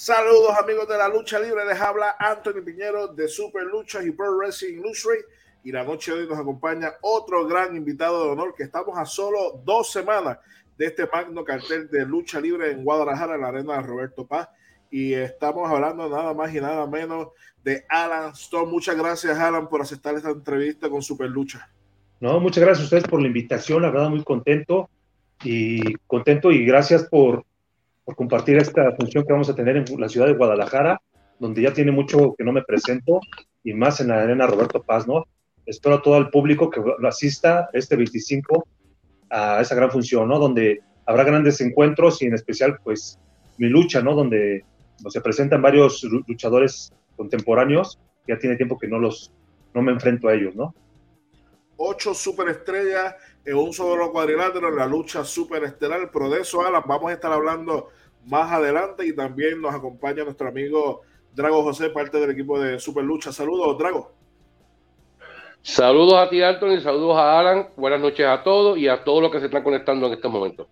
Saludos amigos de la lucha libre, les habla Anthony Piñero de Super Luchas y Pro Wrestling Illustrated y la noche de hoy nos acompaña otro gran invitado de honor que estamos a solo dos semanas de este magno cartel de lucha libre en Guadalajara, en la arena de Roberto Paz. Y estamos hablando nada más y nada menos de Alan Stone. Muchas gracias Alan por aceptar esta entrevista con Super Lucha. No, muchas gracias a ustedes por la invitación, la verdad muy contento. Y contento y gracias por por compartir esta función que vamos a tener en la ciudad de Guadalajara, donde ya tiene mucho que no me presento, y más en la arena Roberto Paz, ¿no? Espero a todo el público que asista este 25 a esa gran función, ¿no? Donde habrá grandes encuentros y en especial, pues, mi lucha, ¿no? Donde se presentan varios luchadores contemporáneos, ya tiene tiempo que no los, no me enfrento a ellos, ¿no? Ocho superestrellas en un solo cuadrilátero en la lucha superestelar, pero de eso, Alan, vamos a estar hablando más adelante y también nos acompaña nuestro amigo Drago José, parte del equipo de Super Lucha. Saludos, Drago. Saludos a ti, Anthony, saludos a Alan, buenas noches a todos y a todos los que se están conectando en este momento.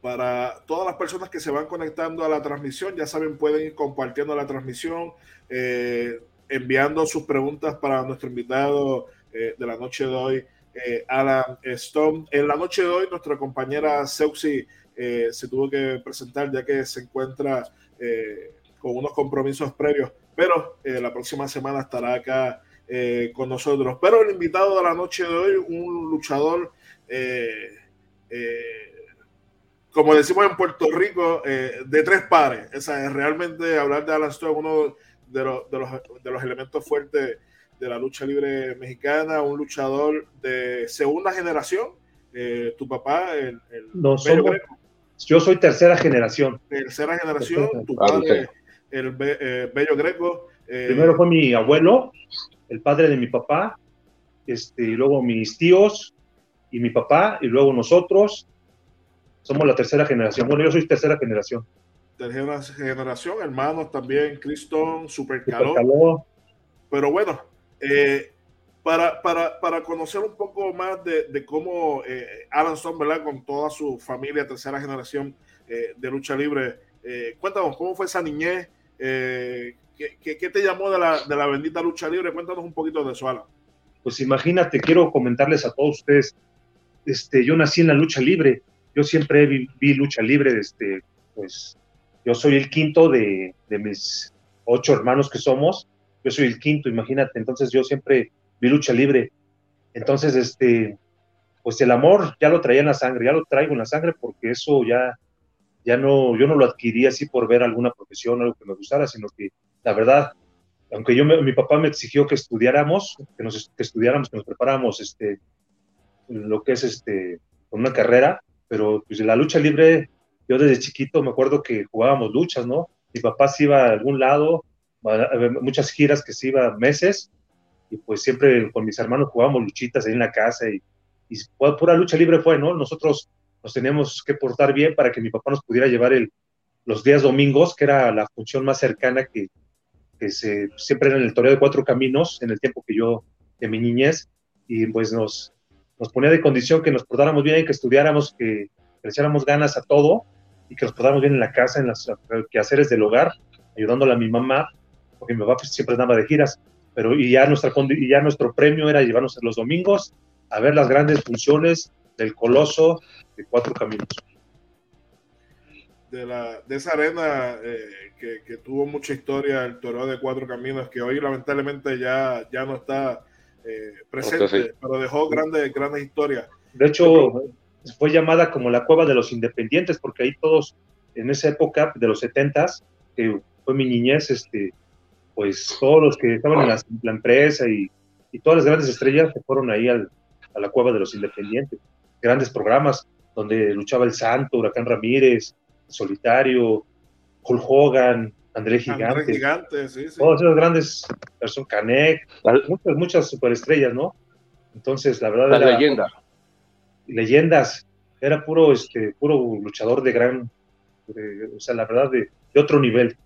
Para todas las personas que se van conectando a la transmisión, ya saben, pueden ir compartiendo la transmisión, eh, enviando sus preguntas para nuestro invitado eh, de la noche de hoy, eh, Alan Stone. En la noche de hoy, nuestra compañera Seuxi eh, se tuvo que presentar ya que se encuentra eh, con unos compromisos previos, pero la próxima semana estará acá con nosotros. Pero el invitado de la noche de hoy, un luchador, como decimos en Puerto Rico, de tres pares. Es realmente hablar de Alan Stone, uno de los, de los, de los elementos fuertes de la lucha libre mexicana, un luchador de segunda generación. tu papá, el, el no, yo soy tercera generación. Tercera generación, tu padre, el eh, Bello Greco. Eh, Primero fue mi abuelo, el padre de mi papá, este, y luego mis tíos y mi papá, y luego nosotros. Somos la tercera generación. Bueno, yo soy tercera generación. Tercera generación, hermanos también, Cristón, Super Calor. Pero bueno, eh, para, para, para, conocer un poco más de, cómo eh, Alan Stone, ¿verdad? Con toda su familia, tercera generación eh, de lucha libre, eh, cuéntanos, ¿cómo fue esa niñez? ¿qué, ¿qué, te llamó de la, de la bendita lucha libre? Cuéntanos un poquito de eso, Alan. Pues imagínate, quiero comentarles a todos ustedes, este, yo nací en la lucha libre, yo siempre vi, vi lucha libre, este, pues yo soy el quinto de, de mis ocho hermanos que somos, yo soy el quinto, imagínate, entonces yo siempre vi lucha libre. Entonces, este, pues el amor ya lo traía en la sangre, ya lo traigo en la sangre porque eso ya, ya no, yo no lo adquirí así por ver alguna profesión, algo que me gustara, sino que la verdad, aunque yo, mi papá me exigió que estudiáramos, que nos que estudiáramos, que nos preparáramos, este, lo que es este, una carrera, pero pues la lucha libre, yo desde chiquito me acuerdo que jugábamos luchas, ¿no? Mi papá se iba a algún lado, muchas giras que se iba meses, y pues siempre con mis hermanos jugábamos luchitas ahí en la casa y, y pura lucha libre fue, ¿no? Nosotros nos teníamos que portar bien para que mi papá nos pudiera llevar el, los días domingos, que era la función más cercana que, que se, siempre era en el toreo de cuatro caminos, en el tiempo que yo, de mi niñez, y pues nos, nos ponía de condición que nos portáramos bien, que estudiáramos, que le echáramos ganas a todo y que nos portáramos bien en la casa, en los quehaceres del hogar, ayudándole a mi mamá, porque mi papá pues, siempre andaba de giras pero y ya, nuestra, y ya nuestro premio era llevarnos los domingos a ver las grandes funciones del Coloso de Cuatro Caminos. De, la, de esa arena eh, que, que, tuvo mucha historia, el Toreo de Cuatro Caminos, que hoy lamentablemente ya, ya no está eh, presente, sí. pero dejó grandes, grandes historias. De hecho, fue llamada como la Cueva de los Independientes, porque ahí todos, en esa época de los setentas, que fue mi niñez, este, pues todos los que estaban en la, la empresa y, y, todas las grandes estrellas se fueron ahí al, a la cueva de los independientes. Grandes programas donde luchaba el Santo, Huracán Ramírez, Solitario, Hulk Hogan, André Gigante. André Gigante sí, sí. Todos esos grandes, Person Canek, muchas, muchas superestrellas, ¿no? Entonces, la verdad. Las era, leyendas. Leyendas. Era puro, este, puro luchador de gran, de, o sea, la verdad, de, de otro nivel.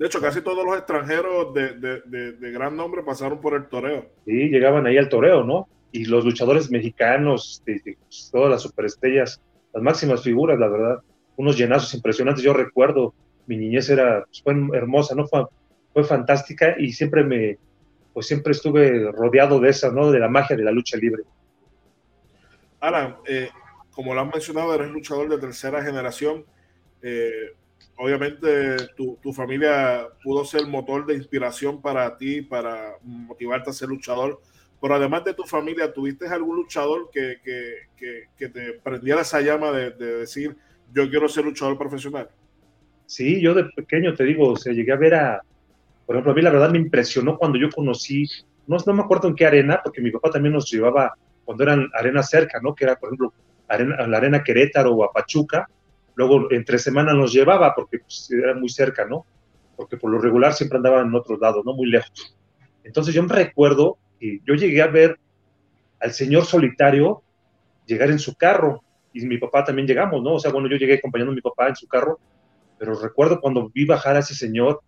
De hecho, casi todos los extranjeros de, de, de, de, gran nombre pasaron por el toreo. Sí, llegaban ahí al toreo, ¿no? Y los luchadores mexicanos, todas las superestrellas, las máximas figuras, la verdad, unos llenazos impresionantes. Yo recuerdo mi niñez era, pues, fue hermosa, ¿no? Fue, fue fantástica y siempre me, pues siempre estuve rodeado de esa, ¿no? De la magia de la lucha libre. Alan, eh, como lo has mencionado, eres luchador de tercera generación. Eh, obviamente tu, tu, familia pudo ser motor de inspiración para ti, para motivarte a ser luchador. Pero además de tu familia, ¿tuviste algún luchador que, que, que, que te prendiera esa llama de, de, decir, yo quiero ser luchador profesional? Sí, yo de pequeño te digo, o sea, llegué a ver a, por ejemplo, a mí la verdad me impresionó cuando yo conocí, no, no me acuerdo en qué arena, porque mi papá también nos llevaba cuando eran arenas cerca, ¿no? Que era, por ejemplo, arena, la arena Querétaro o a Pachuca, luego entre semana nos llevaba porque pues, era muy cerca, ¿no? Porque por lo regular siempre andaban en otros lados, ¿no? Muy lejos. Entonces yo me recuerdo que yo llegué a ver al señor solitario llegar en su carro y mi papá también llegamos, ¿no? O sea, bueno, yo llegué acompañando a mi papá en su carro, pero recuerdo cuando vi bajar a ese señor,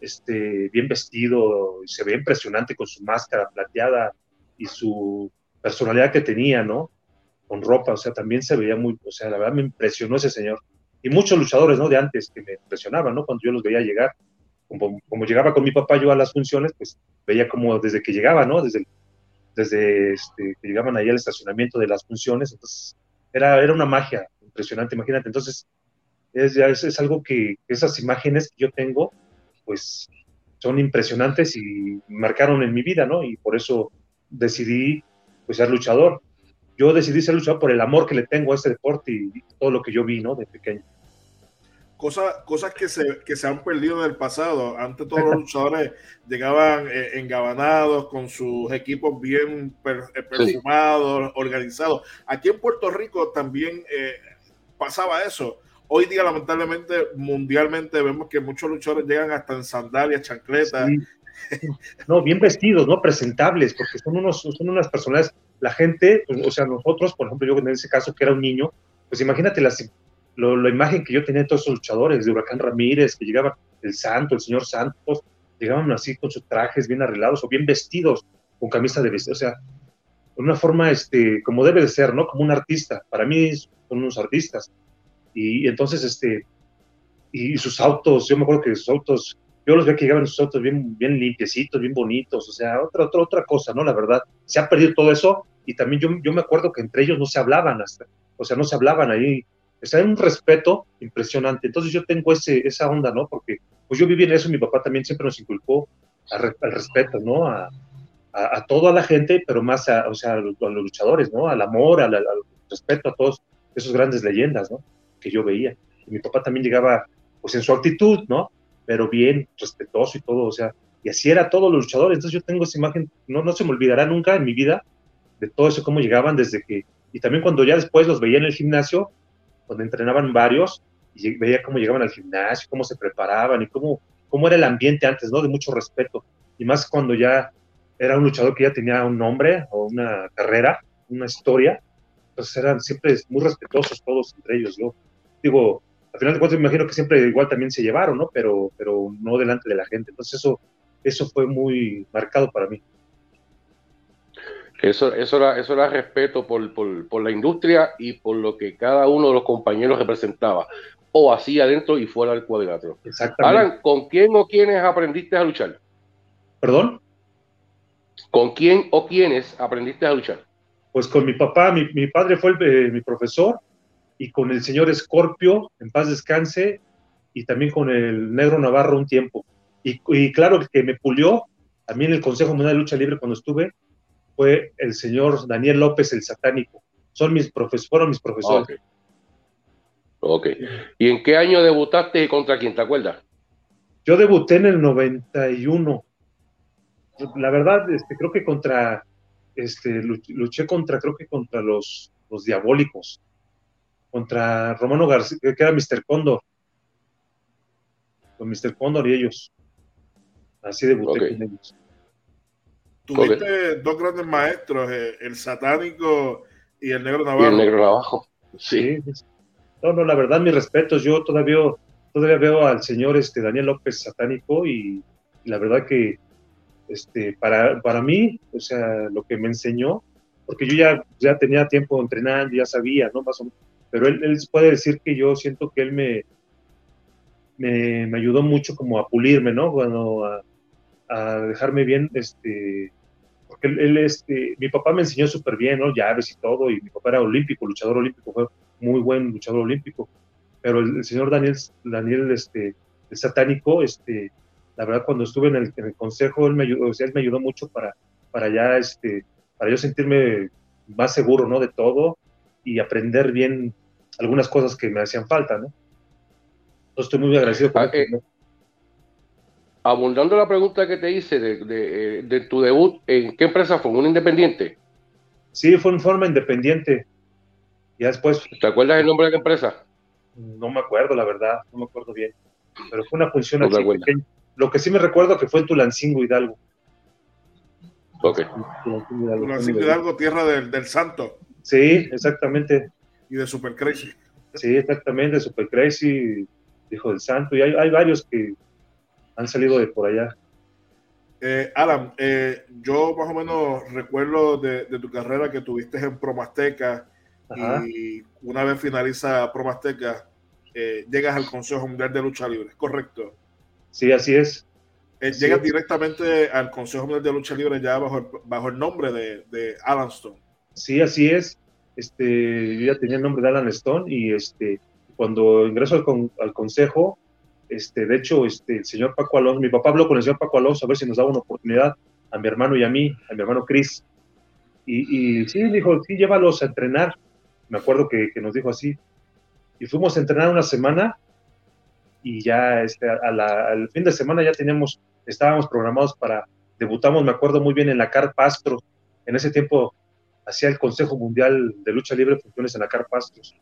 este, bien vestido, y se ve impresionante con su máscara plateada y su personalidad que tenía, ¿no? Con ropa, o sea, también se veía muy, o sea, la verdad me impresionó ese señor. Y muchos luchadores, ¿no? De antes que me impresionaban, ¿no? Cuando yo los veía llegar, como, como llegaba con mi papá yo a las funciones, pues veía como desde que llegaba, ¿no? Desde, desde este, que llegaban ahí al estacionamiento de las funciones, entonces era, era una magia impresionante, imagínate. Entonces, es, es, es algo que esas imágenes que yo tengo, pues son impresionantes y marcaron en mi vida, ¿no? Y por eso decidí pues ser luchador. Yo decidí ser luchador por el amor que le tengo a este deporte y todo lo que yo vi, ¿no? De pequeño. Cosas, cosas que, se, que se han perdido en el pasado. Antes todos los luchadores llegaban eh, engabanados con sus equipos bien per, eh, perfumados, sí. organizados. Aquí en Puerto Rico también eh, pasaba eso. Hoy día, lamentablemente, mundialmente vemos que muchos luchadores llegan hasta en sandalias, chancletas, sí. No, bien vestidos, ¿no? Presentables, porque son, unos, son unas personas, la gente, pues, o sea, nosotros, por ejemplo, yo en ese caso que era un niño, pues imagínate las, lo, la imagen que yo tenía de todos esos luchadores, de Huracán Ramírez, que llegaban, el Santo, el señor Santos, llegaban así con sus trajes bien arreglados o bien vestidos, con camisa de vestido, o sea, de una forma, este, como debe de ser, ¿no? Como un artista. Para mí son unos artistas. Y, y entonces, este, y sus autos, yo me acuerdo que sus autos yo los veía que llegaban sus autos bien, bien limpiecitos, bien bonitos, o sea, otra, otra, otra cosa, ¿no? La verdad, se ha perdido todo eso y también yo, yo me acuerdo que entre ellos no se hablaban hasta, o sea, no se hablaban ahí, o sea, hay un respeto impresionante, entonces yo tengo ese, esa onda, ¿no? Porque pues yo viví en eso, mi papá también siempre nos inculcó al respeto, ¿no? A, a, a, toda la gente, pero más a, o sea, a, los, a los luchadores, ¿no? Al amor, al, al, respeto a todos esos grandes leyendas, ¿no? Que yo veía. Y mi papá también llegaba, pues en su actitud, ¿no? Pero bien, respetuoso y todo, o sea, y así era todos los luchadores, entonces yo tengo esa imagen, no, no se me olvidará nunca en mi vida de todo eso, cómo llegaban desde que, y también cuando ya después los veía en el gimnasio, donde entrenaban varios, y veía cómo llegaban al gimnasio, cómo se preparaban y cómo, cómo era el ambiente antes, ¿no? De mucho respeto, y más cuando ya era un luchador que ya tenía un nombre o una carrera, una historia, entonces eran siempre muy respetuosos todos entre ellos, yo digo, al final de cuentas me imagino que siempre igual también se llevaron, ¿no? Pero, pero no delante de la gente. Entonces eso, eso fue muy marcado para mí. Eso, eso, era, eso era respeto por, por, por, la industria y por lo que cada uno de los compañeros representaba, o hacía dentro y fuera del cuadrilátero. Exactamente. Alan, ¿con quién o quiénes aprendiste a luchar? ¿Perdón? ¿Con quién o quiénes aprendiste a luchar? Pues con mi papá, mi, mi padre fue el, eh, mi profesor, y con el señor Escorpio, en paz descanse, y también con el negro Navarro un tiempo. Y, y claro que me pulió, también el Consejo Mundial de Lucha Libre cuando estuve, fue el señor Daniel López el Satánico. Son mis profesores, fueron mis profesores. Okay. ok. ¿Y en qué año debutaste y contra quién, te acuerdas? Yo debuté en el 91. La verdad, este, creo que contra, este, luché contra, creo que contra los, los diabólicos contra Romano García, que era Mr. Cóndor. Con Mr. Cóndor y ellos. Así debuté okay. con ellos. Tuviste okay. dos grandes maestros, eh, el satánico y el negro Navarro. Y el negro Navajo, sí. sí. No, no, la verdad, mis respetos. Yo todavía, todavía veo al señor este, Daniel López satánico y, y la verdad que este, para, para mí, o sea, lo que me enseñó, porque yo ya, ya tenía tiempo entrenando, ya sabía, ¿no? Más o menos pero él, él, puede decir que yo siento que él me, me, me, ayudó mucho como a pulirme, ¿no? Bueno, a, dejarme bien, este, porque él, este, mi papá me enseñó súper bien, ¿no? Llaves y todo, y mi papá era olímpico, luchador olímpico, fue muy buen luchador olímpico, pero el, señor Daniel, Daniel, este, el satánico, este, la verdad cuando estuve en el, en el consejo, él me ayudó, o sea, él me ayudó mucho para, para ya, este, para yo sentirme más seguro, ¿no? De todo y aprender bien algunas cosas que me hacían falta, ¿no? Entonces estoy muy agradecido por ah, eh, Abundando la pregunta que te hice de, de, tu debut, ¿en qué empresa fue? ¿Un independiente? Sí, fue en forma independiente. Ya después. ¿Te acuerdas el nombre de la empresa? No me acuerdo, la verdad, no me acuerdo bien. Pero fue una función así pequeña. Lo que sí me recuerdo que fue en Tulancingo Hidalgo. Ok. Tulancingo Hidalgo, tierra del, del santo. Sí, exactamente. Y de Super Crazy. Sí, exactamente, Super Crazy, hijo del santo. Y hay, hay varios que han salido de por allá. Eh, Alan, eh, yo más o menos recuerdo de, tu carrera que tuviste en Promasteca y una vez finaliza Promasteca, eh, llegas al Consejo Mundial de Lucha Libre, ¿correcto? Sí, así es. Eh, llegas directamente al Consejo Mundial de Lucha Libre ya bajo el, bajo el nombre de, de Alan Stone. Sí, así es. Este, yo ya tenía el nombre de Alan Stone y este, cuando ingreso al, al Consejo, este, de hecho, este, el señor Paco Alonso, mi papá habló con el señor Paco Alonso a ver si nos daba una oportunidad a mi hermano y a mí, a mi hermano Chris. Y, y sí, dijo, sí, llévalos a entrenar. Me acuerdo que, que, nos dijo así. Y fuimos a entrenar una semana y ya este, a la, al fin de semana ya teníamos, estábamos programados para, debutamos, me acuerdo muy bien, en la Car Pastro. En ese tiempo hacía el Consejo Mundial de Lucha Libre funciones en la Car Pastros.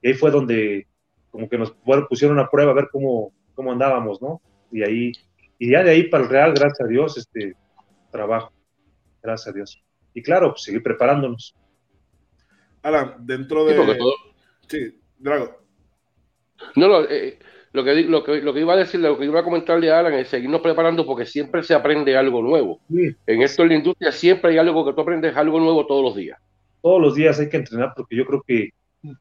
Y ahí fue donde como que nos pusieron a prueba a ver cómo, cómo andábamos, ¿no? Y ahí, y ya de ahí para el Real, gracias a Dios, este trabajo, gracias a Dios. Y claro, pues, seguir preparándonos. Alan, dentro de... Sí, Drago. No, no, eh, lo, que, lo, que, lo que iba a decir, lo que iba a comentarle a Alan es seguirnos preparando porque siempre se aprende algo nuevo. En esto en la industria siempre hay algo que tú aprendes algo nuevo todos los días. Todos los días hay que entrenar porque yo creo que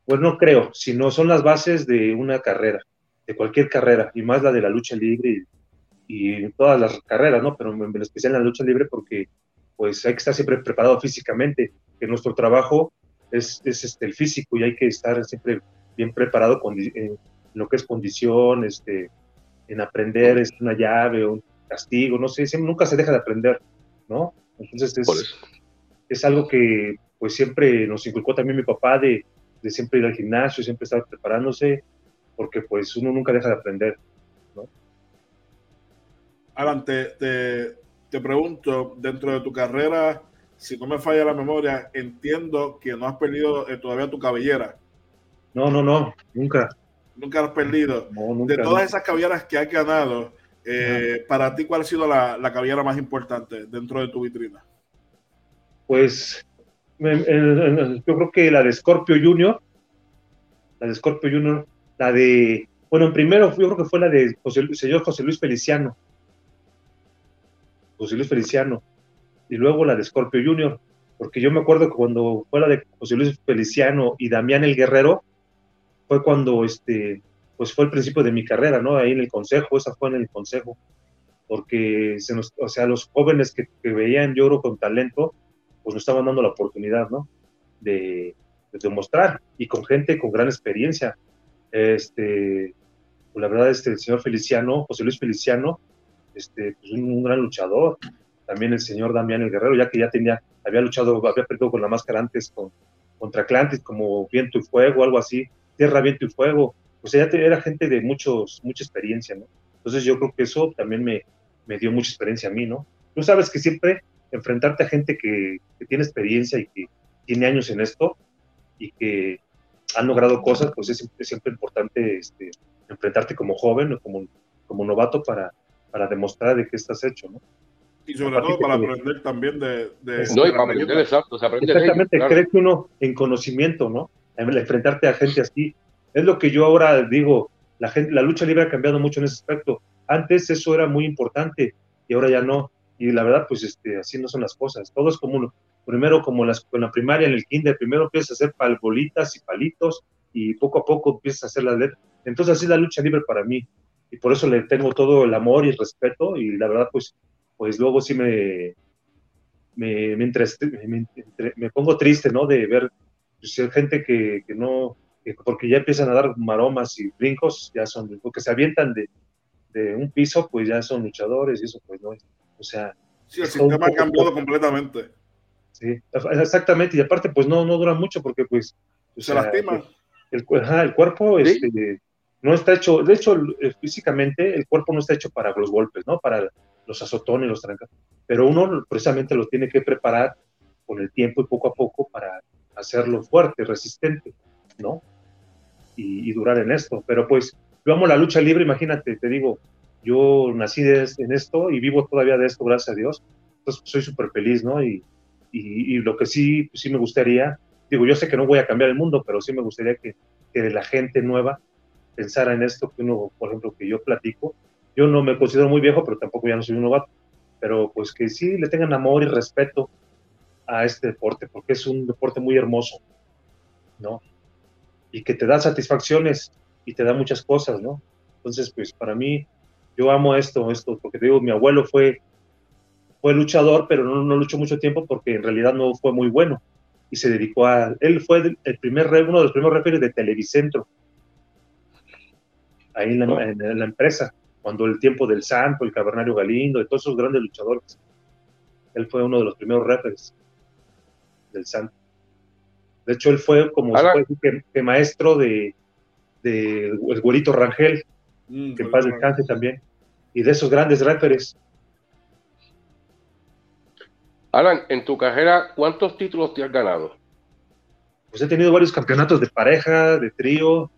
pues no creo, sino son las bases de una carrera, de cualquier carrera, y más la de la lucha libre y, todas las carreras, ¿no? Pero en especial en la lucha libre porque pues hay que estar siempre preparado físicamente, que nuestro trabajo es, es este, el físico y hay que estar siempre bien preparado con, en lo que es condición, este, en aprender es una llave, un castigo, no sé, nunca se deja de aprender, ¿no? Entonces es, es algo que pues siempre nos inculcó también mi papá de de siempre ir al gimnasio, siempre estar preparándose, porque pues uno nunca deja de aprender, ¿no? Alan, te, pregunto, dentro de tu carrera, si no me falla la memoria, entiendo que no has perdido eh, todavía tu cabellera. No, no, no, nunca. Nunca has perdido. de todas esas cabelleras que has ganado, eh, para ti, ¿cuál ha sido la, la cabellera más importante dentro de tu vitrina? Pues yo creo que la de Scorpio Junior, la de Scorpio Junior, la de, bueno, primero yo creo que fue la de José, señor José Luis Feliciano, José Luis Feliciano, y luego la de Scorpio Junior, porque yo me acuerdo que cuando fue la de José Luis Feliciano y Damián el Guerrero, fue cuando, este, pues fue el principio de mi carrera, ¿no? Ahí en el consejo, esa fue en el consejo, porque se nos, o sea, los jóvenes que, que veían yo con talento, pues nos estaban dando la oportunidad, ¿no? De, demostrar y con gente con gran experiencia. Este, pues la verdad, este, el señor Feliciano, José Luis Feliciano, este, pues un, gran luchador. También el señor Damián el Guerrero, ya que ya tenía, había luchado, había perdido con la máscara antes con, contra Atlantis, como Viento y Fuego, algo así, Tierra, Viento y Fuego. O sea, ya era gente de muchos, mucha experiencia, ¿no? Entonces yo creo que eso también me, me dio mucha experiencia a mí, ¿no? Tú sabes que siempre enfrentarte a gente que, tiene experiencia y que tiene años en esto y que han logrado cosas, pues es siempre, importante este, enfrentarte como joven o como, como novato para, para demostrar de qué estás hecho, ¿no? Y sobre todo para aprender también de... no, y para aprender, exacto, se aprende Exactamente, crece uno en conocimiento, ¿no? Enfrentarte a gente así. Es lo que yo ahora digo, la, gente, la lucha libre ha cambiado mucho en ese aspecto. Antes eso era muy importante y ahora ya no y la verdad, pues este, así no son las cosas. Todo es como, primero como las, con la primaria, en el kinder, primero empiezas a hacer palbolitas y palitos, y poco a poco empiezas a hacer la letra. Entonces así es la lucha libre para mí y por eso le tengo todo el amor y el respeto y la verdad pues, pues luego sí me, me, me, me, pongo triste, ¿no? De ver pues, gente que, que no, porque ya empiezan a dar maromas y brincos, ya son, porque se avientan de, de un piso, pues ya son luchadores y eso pues no, o sea... Sí, el sistema ha cambiado completamente. Sí, exactamente, y aparte pues no, no dura mucho porque pues... se lastima. El, el cuerpo este, no está hecho, de hecho físicamente el cuerpo no está hecho para los golpes, ¿no? Para los azotones, los trancas, pero uno precisamente lo tiene que preparar con el tiempo y poco a poco para hacerlo fuerte, resistente, ¿no? Y, durar en esto. Pero pues yo amo la lucha libre, imagínate, te digo, yo nací en esto y vivo todavía de esto, gracias a Dios. Entonces soy súper feliz, ¿no? Y, y, lo que sí, sí me gustaría, digo, yo sé que no voy a cambiar el mundo, pero sí me gustaría que, que la gente nueva pensara en esto que uno, por ejemplo, que yo platico. Yo no me considero muy viejo, pero tampoco ya no soy un novato. Pero pues que sí le tengan amor y respeto a este deporte, porque es un deporte muy hermoso, ¿no? Y que te da satisfacciones y te da muchas cosas, ¿no? Entonces, pues para mí, yo amo esto, esto, porque te digo, mi abuelo fue, fue luchador, pero no, no luchó mucho tiempo porque en realidad no fue muy bueno. Y se dedicó a, él fue el primer, uno de los primeros referees de Televicentro, ahí en la, empresa, cuando el tiempo del Santo, el Cabernario Galindo, de todos esos grandes luchadores. Él fue uno de los primeros referees del Santo. De hecho, él fue como que, maestro de, de, el güerito Rangel, mm, que en paz descanse también, y de esos grandes referees. Alan, en tu carrera, ¿cuántos títulos te has ganado? Pues he tenido varios campeonatos de pareja, de trío,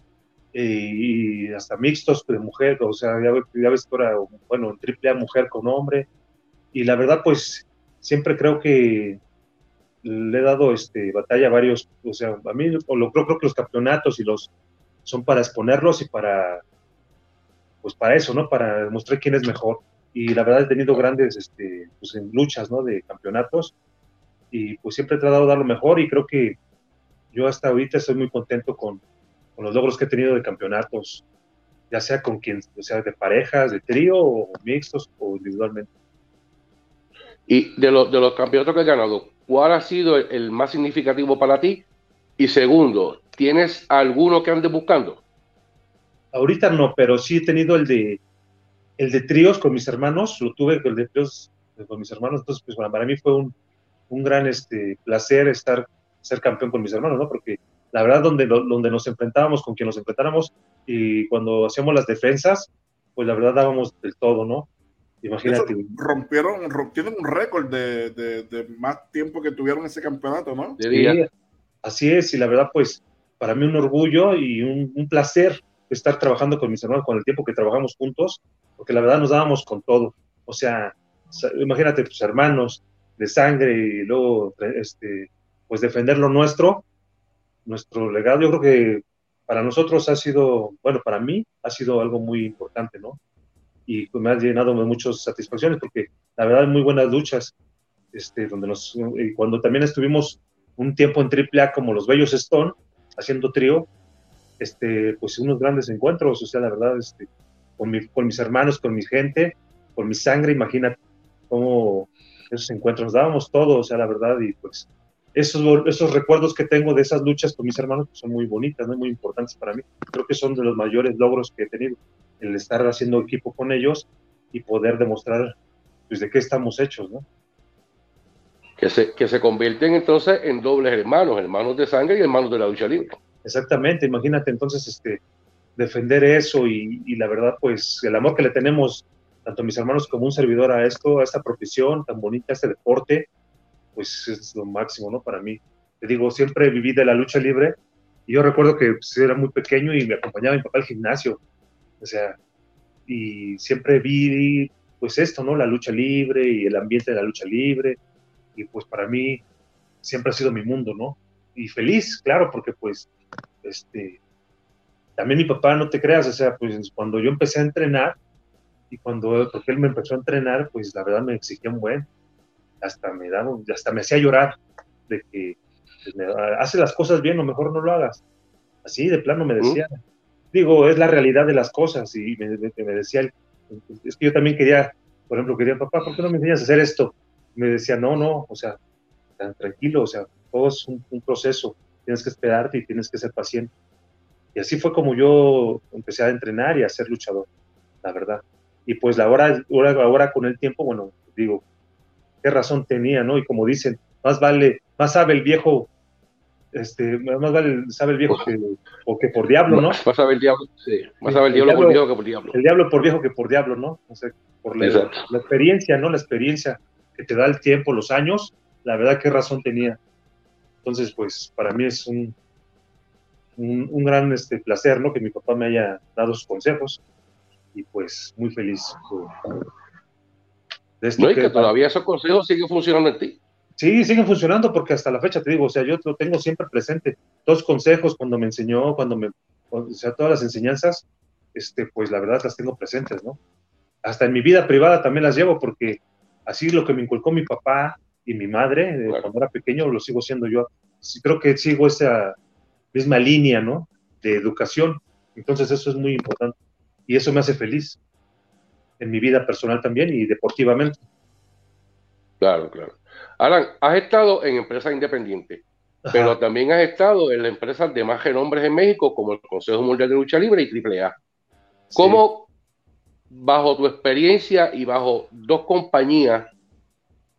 y hasta mixtos de mujer, o sea, ya, ves que ahora, bueno, en triple A mujer con hombre, y la verdad, pues, siempre creo que le he dado este, batalla a varios, o sea, a mí o lo, creo, creo que los campeonatos y los son para exponerlos y para, pues para eso, ¿no? Para demostrar quién es mejor. Y la verdad he tenido grandes, este, pues luchas, ¿no? De campeonatos y pues siempre he tratado de dar lo mejor y creo que yo hasta ahorita estoy muy contento con, con los logros que he tenido de campeonatos, ya sea con quien, o sea, de parejas, de trío, o mixtos, o individualmente. Y de, los de los campeonatos que has ganado, ¿cuál ha sido el, más significativo para ti? Y segundo, ¿tienes alguno que andes buscando? Ahorita no, pero sí he tenido el de el de tríos con mis hermanos, lo tuve el de tríos con mis hermanos, entonces pues para mí fue un, un gran este, placer estar ser campeón con mis hermanos, ¿no? Porque la verdad, donde, donde nos enfrentábamos, con quien nos enfrentáramos, y cuando hacíamos las defensas, pues la verdad dábamos del todo, ¿no? Imagínate. rompieron, rompieron un récord de, de, más tiempo que tuvieron ese campeonato, ¿no? Sí, así es, y la verdad, pues, para mí un orgullo y un, un, placer estar trabajando con mis hermanos con el tiempo que trabajamos juntos, porque la verdad nos dábamos con todo. O sea, imagínate tus hermanos de sangre y luego, este, pues defender lo nuestro, nuestro legado, yo creo que para nosotros ha sido, bueno, para mí ha sido algo muy importante, ¿no? Y me ha llenado de muchas satisfacciones porque la verdad muy buenas luchas, este, donde nos, y cuando también estuvimos un tiempo en AAA como los Bellos Stone, haciendo trío, este, pues unos grandes encuentros, o sea, la verdad, este, con, mi, con mis hermanos, con mi gente, con mi sangre, imagínate cómo esos encuentros dábamos todo, o sea, la verdad, y pues esos, esos recuerdos que tengo de esas luchas con mis hermanos pues, son muy bonitas, muy importantes para mí. Creo que son de los mayores logros que he tenido, el estar haciendo equipo con ellos y poder demostrar pues, de qué estamos hechos, ¿no? Que se, que se convierten entonces en dobles hermanos, hermanos de sangre y hermanos de la lucha libre. Exactamente, imagínate entonces este, defender eso y, y la verdad, pues el amor que le tenemos, tanto mis hermanos como un servidor a esto, a esta profesión tan bonita, a este deporte, pues es lo máximo, ¿no? Para mí. Te digo, siempre viví de la lucha libre y yo recuerdo que pues, era muy pequeño y me acompañaba mi papá al gimnasio. O sea, y siempre vi, pues esto, ¿no? La lucha libre y el ambiente de la lucha libre. Y pues para mí siempre ha sido mi mundo, ¿no? Y feliz, claro, porque pues, este, también mi papá, no te creas, o sea, pues cuando yo empecé a entrenar y cuando, porque él me empezó a entrenar, pues la verdad me exigía un buen hasta me daba, hasta me hacía llorar de que pues, hace las cosas bien, o mejor no lo hagas. Así, de plano me decía. Digo, es la realidad de las cosas y me, decía, es que yo también quería, por ejemplo, quería, papá, ¿por qué no me enseñas a hacer esto? Me decía, no, no, o sea, tranquilo, o sea, todo es un, proceso, tienes que esperarte y tienes que ser paciente. Y así fue como yo empecé a entrenar y a ser luchador, la verdad. Y pues la hora, ahora, ahora con el tiempo, bueno, digo, qué razón tenía, ¿no? Y como dicen, más vale, más sabe el viejo, este, más vale sabe el viejo que, o que por diablo, ¿no? Más sabe el diablo, sí, más sabe el, diablo, por viejo que por diablo. El diablo por viejo que por diablo, ¿no? O sea, por la, la, experiencia, ¿no? La experiencia que te da el tiempo, los años, la verdad, qué razón tenía. Entonces, pues para mí es un, un, gran este, placer, ¿no? Que mi papá me haya dado sus consejos y pues muy feliz. De esto no, y que, todavía esos consejos siguen funcionando en ti. Sí, siguen funcionando porque hasta la fecha te digo, o sea, yo lo tengo siempre presente. Dos consejos cuando me enseñó, cuando me, o sea, todas las enseñanzas, este, pues la verdad las tengo presentes, ¿no? Hasta en mi vida privada también las llevo porque así lo que me inculcó mi papá, y mi madre, eh, cuando era pequeño, lo sigo siendo yo. creo que sigo esa misma línea, ¿no? De educación. Entonces eso es muy importante. Y eso me hace feliz en mi vida personal también y deportivamente. Claro, claro. Alan, has estado en empresas independientes, pero también has estado en las empresas de más renombres en México, como el Consejo Mundial de Lucha Libre y AAA. ¿Cómo, bajo tu experiencia y bajo dos compañías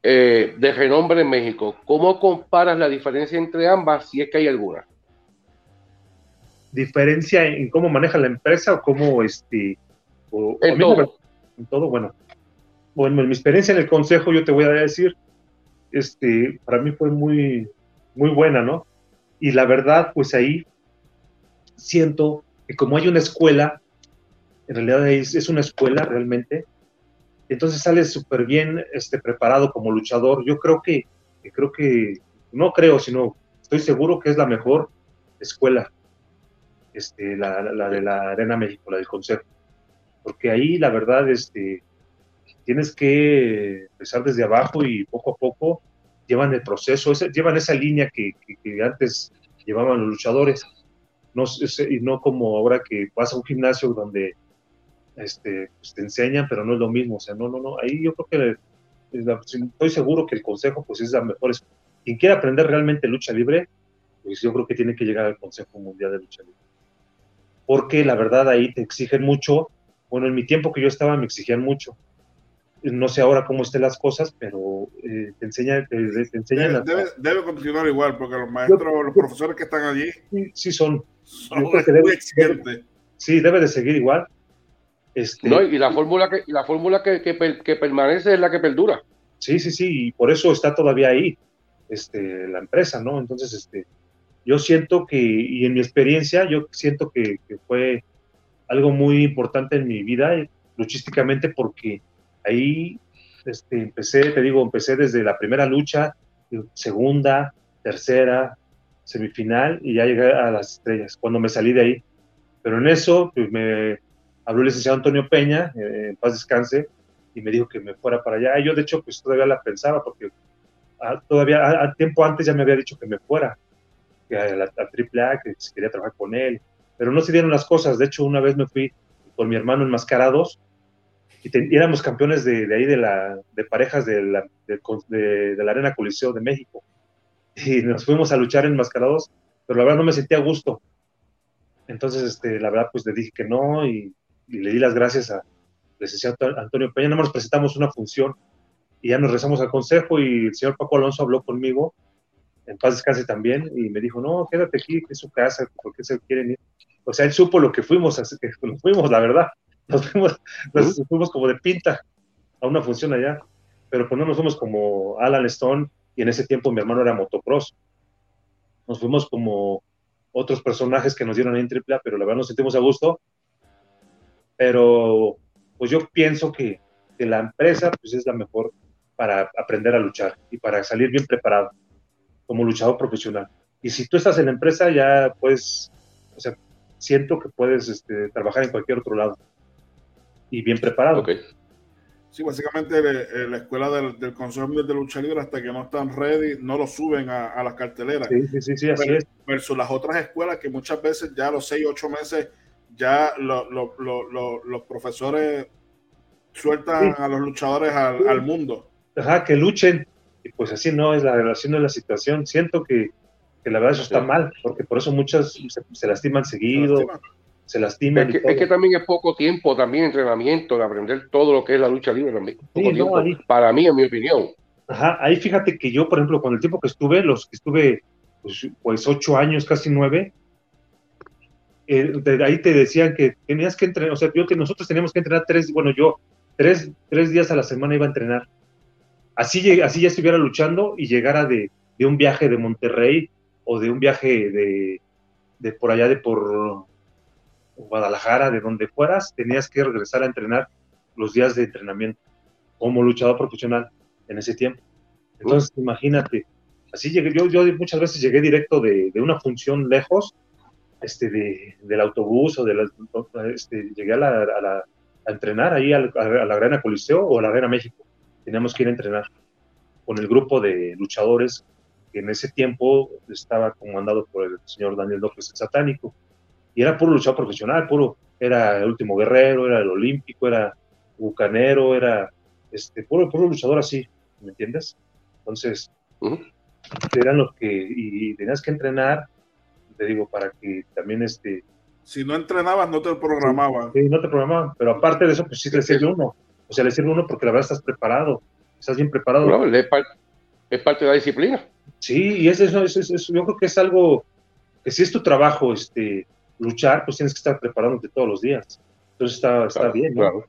eh, de renombre en México. ¿Cómo comparas la diferencia entre ambas, si es que hay alguna? ¿Diferencia en cómo maneja la empresa o cómo este... en, todo. en todo, bueno. Bueno, en mi experiencia en el consejo yo te voy a decir, este, para mí fue muy, muy buena, ¿no? Y la verdad, pues ahí siento que como hay una escuela, en realidad es una escuela realmente, entonces sales súper bien este, preparado como luchador. Yo creo que, creo que, no creo, sino estoy seguro que es la mejor escuela, este, la, de la Arena México, la del Consejo. Porque ahí, la verdad, este, tienes que empezar desde abajo y poco a poco llevan el proceso, llevan esa línea que, antes llevaban los luchadores, no, y no como ahora que vas a un gimnasio donde este, pues te enseñan, pero no es lo mismo. O sea, no, no, no. Ahí yo creo que estoy seguro que el consejo, pues es la mejor. Quien quiera aprender realmente lucha libre, pues yo creo que tiene que llegar al Consejo Mundial de Lucha Libre. Porque la verdad ahí te exigen mucho. Bueno, en mi tiempo que yo estaba me exigían mucho. No sé ahora cómo estén las cosas, pero eh, te enseñan. Te, enseñan debe, continuar igual, porque los maestros, los profesores que están allí. Sí, son. son muy exigentes. sí, debe de seguir igual este, no, y la fórmula que la fórmula que, que, permanece es la que perdura. Sí, sí, sí, y por eso está todavía ahí este, la empresa, ¿no? Entonces, este, yo siento que, y en mi experiencia, yo siento que, fue algo muy importante en mi vida, eh, luchísticamente, porque ahí este, empecé, te digo, empecé desde la primera lucha, segunda, tercera, semifinal, y ya llegué a las estrellas, cuando me salí de ahí. Pero en eso, pues me habló el licenciado Antonio Peña, eh, en paz descanse, y me dijo que me fuera para allá. Y yo, de hecho, pues todavía la pensaba, porque todavía, a, tiempo antes ya me había dicho que me fuera, que a la AAA, que quería trabajar con él, pero no se dieron las cosas. De hecho, una vez me fui con mi hermano enmascarados, y, éramos campeones de, ahí, de, la, de parejas de la, de, la Arena Coliseo de México. Y nos fuimos a luchar enmascarados, pero la verdad no me sentía a gusto. Entonces, este, la verdad, pues le dije que no y y le di las gracias a licenciado Antonio Peña, nos presentamos una función y ya nos rezamos al consejo y el señor Paco Alonso habló conmigo, en paz descanse también, y me dijo, no, quédate aquí, que es su casa, ¿por qué se quieren ir? O sea, él supo lo que fuimos, así que nos fuimos, la verdad, nos fuimos, nos fuimos como de pinta a una función allá, pero pues no nos fuimos como Alan Stone, y en ese tiempo mi hermano era motocross, nos fuimos como otros personajes que nos dieron en AAA, pero la verdad nos sentimos a gusto, pero pues yo pienso que, la empresa pues es la mejor para aprender a luchar y para salir bien preparado como luchador profesional. Y si tú estás en la empresa ya puedes, o sea, siento que puedes este, trabajar en cualquier otro lado y bien preparado. Okay. Sí, básicamente eh, la escuela del, del Consejo de Lucha Libre hasta que no están ready, no lo suben a, las carteleras. Sí, sí, sí, así es. versus las otras escuelas que muchas veces ya a los 6, 8 meses ya los profesores sueltan a los luchadores al, mundo. Ajá, que luchen. Y pues así no es la relación de la situación. Siento que, la verdad eso está mal, porque por eso muchas se, lastiman seguido, se lastiman. Es que, también es poco tiempo, también entrenamiento, de aprender todo lo que es la lucha libre también. para mí, en mi opinión. Ajá, ahí fíjate que yo, por ejemplo, con el tiempo que estuve, los que estuve pues, pues ocho años, casi nueve, eh, de ahí te decían que tenías que entrenar, o sea, yo que nosotros teníamos que entrenar tres, bueno, yo tres, tres días a la semana iba a entrenar. Así, así ya estuviera luchando y llegara de, de un viaje de Monterrey o de un viaje de, de por allá de por Guadalajara, de donde fueras, tenías que regresar a entrenar los días de entrenamiento como luchador profesional en ese tiempo. Entonces, imagínate, así llegué, yo, yo muchas veces llegué directo de, de una función lejos, este, de, del autobús o de la, este, llegué a, la, a, la, a entrenar ahí a la, a la Arena Coliseo o a la Arena México. Teníamos que ir a entrenar con el grupo de luchadores que en ese tiempo estaba comandado por el señor Daniel López el Satánico. Y era puro luchador profesional, puro, era el último guerrero, era el olímpico, era bucanero, era este, puro, puro luchador así, ¿me entiendes? Entonces, eran los que, y tenías que entrenar, te digo, para que también este... Si no entrenabas, no te programaban. Sí, no te programaban, pero aparte de eso, pues sí le sirve uno. O sea, le sirve uno porque la verdad estás preparado, estás bien preparado. No, es, parte, de la disciplina. Sí, y eso, eso, yo creo que es algo que si es tu trabajo, este, luchar, pues tienes que estar preparándote todos los días. Entonces está, está bien, ¿no?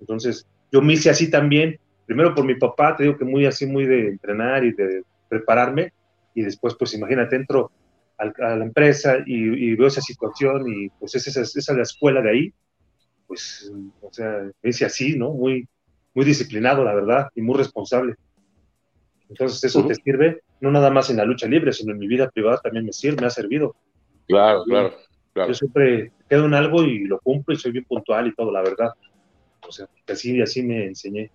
Entonces, yo me hice así también, primero por mi papá, te digo que muy así, muy de entrenar y de prepararme, y después, pues imagínate, entro a la empresa y, veo esa situación y pues esa, esa es la escuela de ahí, pues, o sea, me hice así, ¿no? Muy, muy disciplinado, la verdad, y muy responsable. Entonces eso te sirve, no nada más en la lucha libre, sino en mi vida privada también me sirve, me ha servido. Claro, claro, claro. Yo siempre quedo en algo y lo cumplo y soy bien puntual y todo, la verdad. O sea, así, así me enseñé.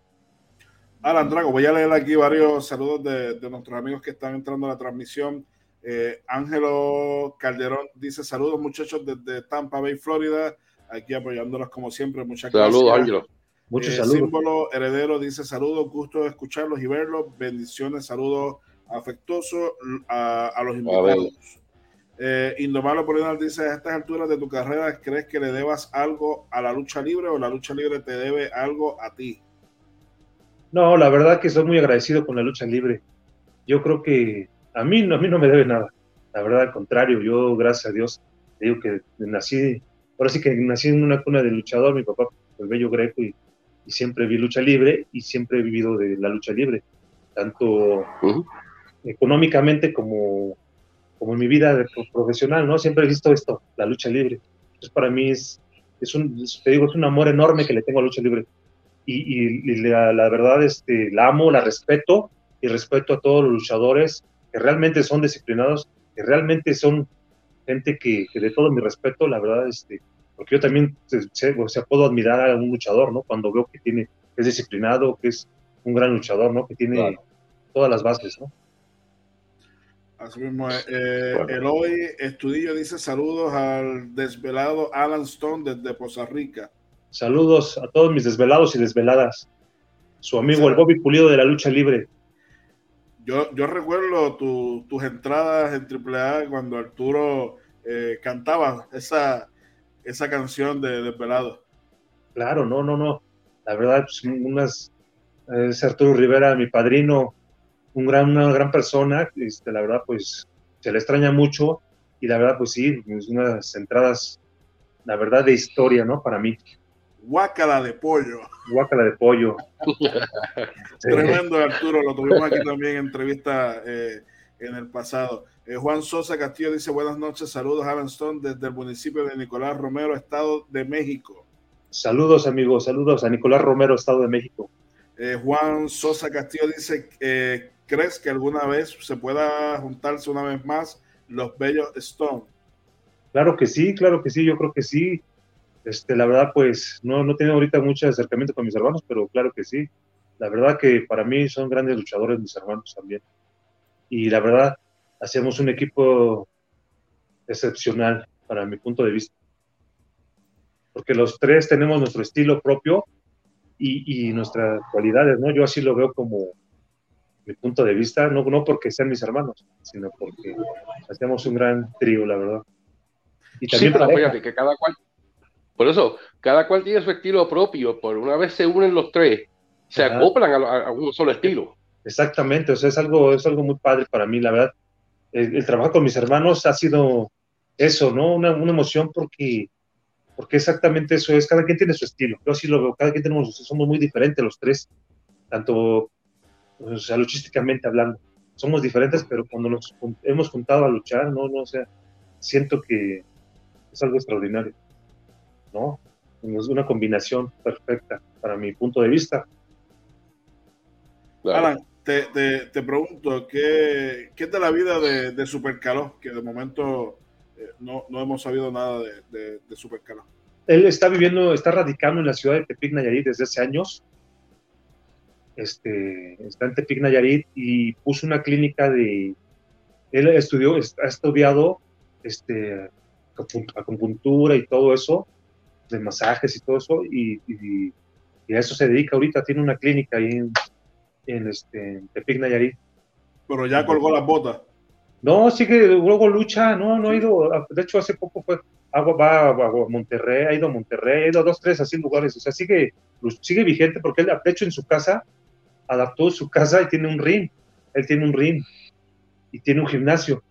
Alan Drago, voy a leer aquí varios saludos de, nuestros amigos que están entrando a la transmisión. Eh, Ángelo Calderón dice saludos muchachos desde Tampa Bay, Florida, aquí apoyándolos como siempre. Muchas gracias. Saludos, Ángelo. Muchos eh, saludos. Símbolo Heredero dice saludos, gusto de escucharlos y verlos. Bendiciones, saludos afectuosos a, los invitados. Eh, Indomable Polinar dice, a estas alturas de tu carrera, ¿crees que le debas algo a la lucha libre o la lucha libre te debe algo a ti? No, la verdad que soy muy agradecido con la lucha libre. Yo creo que a mí, a mí no me debe nada. La verdad, al contrario, yo, gracias a Dios, digo que nací, ahora sí que nací en una cuna de luchador, mi papá, el bello greco, y, siempre vi lucha libre y siempre he vivido de la lucha libre, tanto económicamente como, como en mi vida profesional, ¿no? Siempre he visto esto, la lucha libre. Entonces, para mí es, es un, te digo, es un amor enorme que le tengo a la lucha libre y, la, verdad este, la amo, la respeto y respeto a todos los luchadores que realmente son disciplinados, que realmente son gente que, de todo mi respeto, la verdad, este, porque yo también o sea, puedo admirar a un luchador, ¿no? Cuando veo que tiene, es disciplinado, que es un gran luchador, ¿no? Que tiene todas las bases, ¿no? Así mismo, eh, Eloy Estudillo dice saludos al desvelado Alan Stone desde Poza Rica. Saludos a todos mis desvelados y desveladas. Su amigo el Bobby Pulido de la lucha libre. Yo, yo recuerdo tus entradas en AAA cuando Arturo eh, cantaba esa, esa canción de Desvelado. Claro, no, no, no. La verdad, pues, unas, es Arturo Rivera, mi padrino, un gran, una gran persona. Este, la verdad, pues se le extraña mucho. Y la verdad, pues sí, unas entradas, la verdad, de historia, ¿no? Para mí. Guácala de pollo. Guácala de pollo. Tremendo Arturo, lo tuvimos aquí también en entrevista eh, en el pasado. Eh, Juan Sosa Castillo dice buenas noches, saludos Alan Stone desde el municipio de Nicolás Romero, Estado de México. Saludos amigos, saludos a Nicolás Romero, Estado de México. Eh, Juan Sosa Castillo dice, ¿crees que alguna vez se pueda juntarse una vez más los bellos Stone? Claro que sí, claro que sí, yo creo que sí. Este, la verdad, pues no, no he tenido ahorita mucho acercamiento con mis hermanos, pero claro que sí. La verdad que para mí son grandes luchadores mis hermanos también. Y la verdad, hacemos un equipo excepcional para mi punto de vista. Porque los tres tenemos nuestro estilo propio y, nuestras cualidades, ¿no? Yo así lo veo como mi punto de vista, no, no porque sean mis hermanos, sino porque hacemos un gran trío, la verdad. Y también sí, fíjate que cada cual, por eso, cada cual tiene su estilo propio, por una vez se unen los tres, se acoplan a, un solo estilo. Exactamente, o sea, es algo, es algo muy padre para mí, la verdad. El, trabajo con mis hermanos ha sido eso, ¿no? Una, una, emoción porque, porque exactamente eso es, cada quien tiene su estilo, yo así lo veo, cada quien tenemos, somos muy diferentes los tres, tanto, o sea, luchísticamente hablando, somos diferentes, pero cuando nos hemos juntado a luchar, no, no, o sea, siento que es algo extraordinario, ¿no? Es una combinación perfecta para mi punto de vista. Alan, te, te, pregunto, ¿qué, ¿qué, es de la vida de, de Supercaló? Que de momento eh, no, no, hemos sabido nada de, de, Supercaló. Él está viviendo, está radicando en la ciudad de Tepic Nayarit desde hace años. Este, está en Tepic Nayarit y puso una clínica de. Él estudió, ha estudiado este, acupuntura y todo eso, de masajes y todo eso, y, y, y, a eso se dedica ahorita. Tiene una clínica ahí en, en, este, Tepic Nayarit. Pero ya colgó las botas. No, sigue, luego lucha, no, no ha ido, de hecho hace poco fue, agua va a, Monterrey, ha ido a Monterrey, ha ido a dos, tres así lugares, o sea, sigue, sigue vigente porque él, de hecho, en su casa, adaptó su casa y tiene un ring, él tiene un ring y tiene un gimnasio,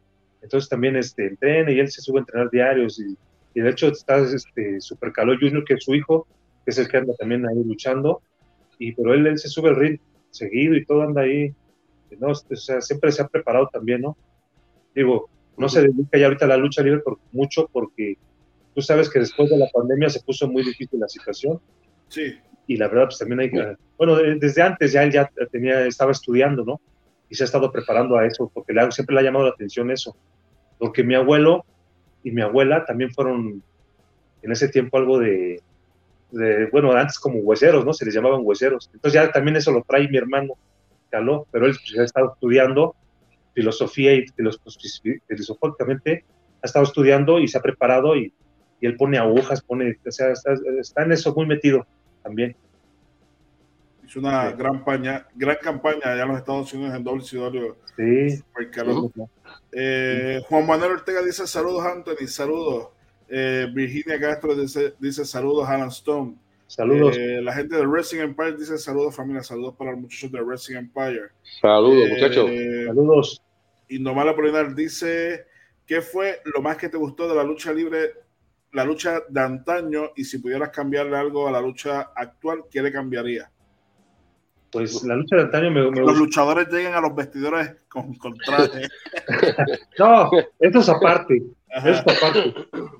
entonces también este, entrena y él se sube a entrenar diarios y, de hecho está este, Super Calor Junior, que es su hijo, que es el que anda también ahí luchando, y pero él, él se sube al ring seguido y todo anda ahí, ¿no? O sea, siempre se ha preparado también, ¿no? Digo, no se dedica ya ahorita a la lucha libre por mucho porque tú sabes que después de la pandemia se puso muy difícil la situación. Sí. Y la verdad, pues también hay que, bueno, desde antes ya él ya tenía, estaba estudiando, ¿no? Y se ha estado preparando a eso, porque le, siempre le ha llamado la atención eso. Porque mi abuelo y mi abuela también fueron en ese tiempo algo de, de, bueno, antes como hueseros, ¿no? Se les llamaban hueseros. Entonces ya también eso lo trae mi hermano, Caló, pero él pues, ha estado estudiando filosofía y filosóficamente ha estado estudiando y se ha preparado y, y él pone agujas, pone, o sea, está, en eso muy metido también. Es una gran, campaña, gran campaña allá en los Estados Unidos en WCW. Sí. Eh, Juan Manuel Ortega dice saludos Anthony, saludos. Eh, Virginia Castro dice, dice saludos Alan Stone. Saludos. Eh, la gente de Wrestling Empire dice saludos familia, saludos para los muchachos de Wrestling Empire. Saludos eh, muchachos. Saludos. Indomala Polinar dice, ¿qué fue lo más que te gustó de la lucha libre, la lucha de antaño? Y si pudieras cambiarle algo a la lucha actual, ¿qué le cambiaría? Pues la lucha de antaño me, me Los luchadores lleguen a los vestidores con, con traje. no, eso es aparte. Eso es aparte.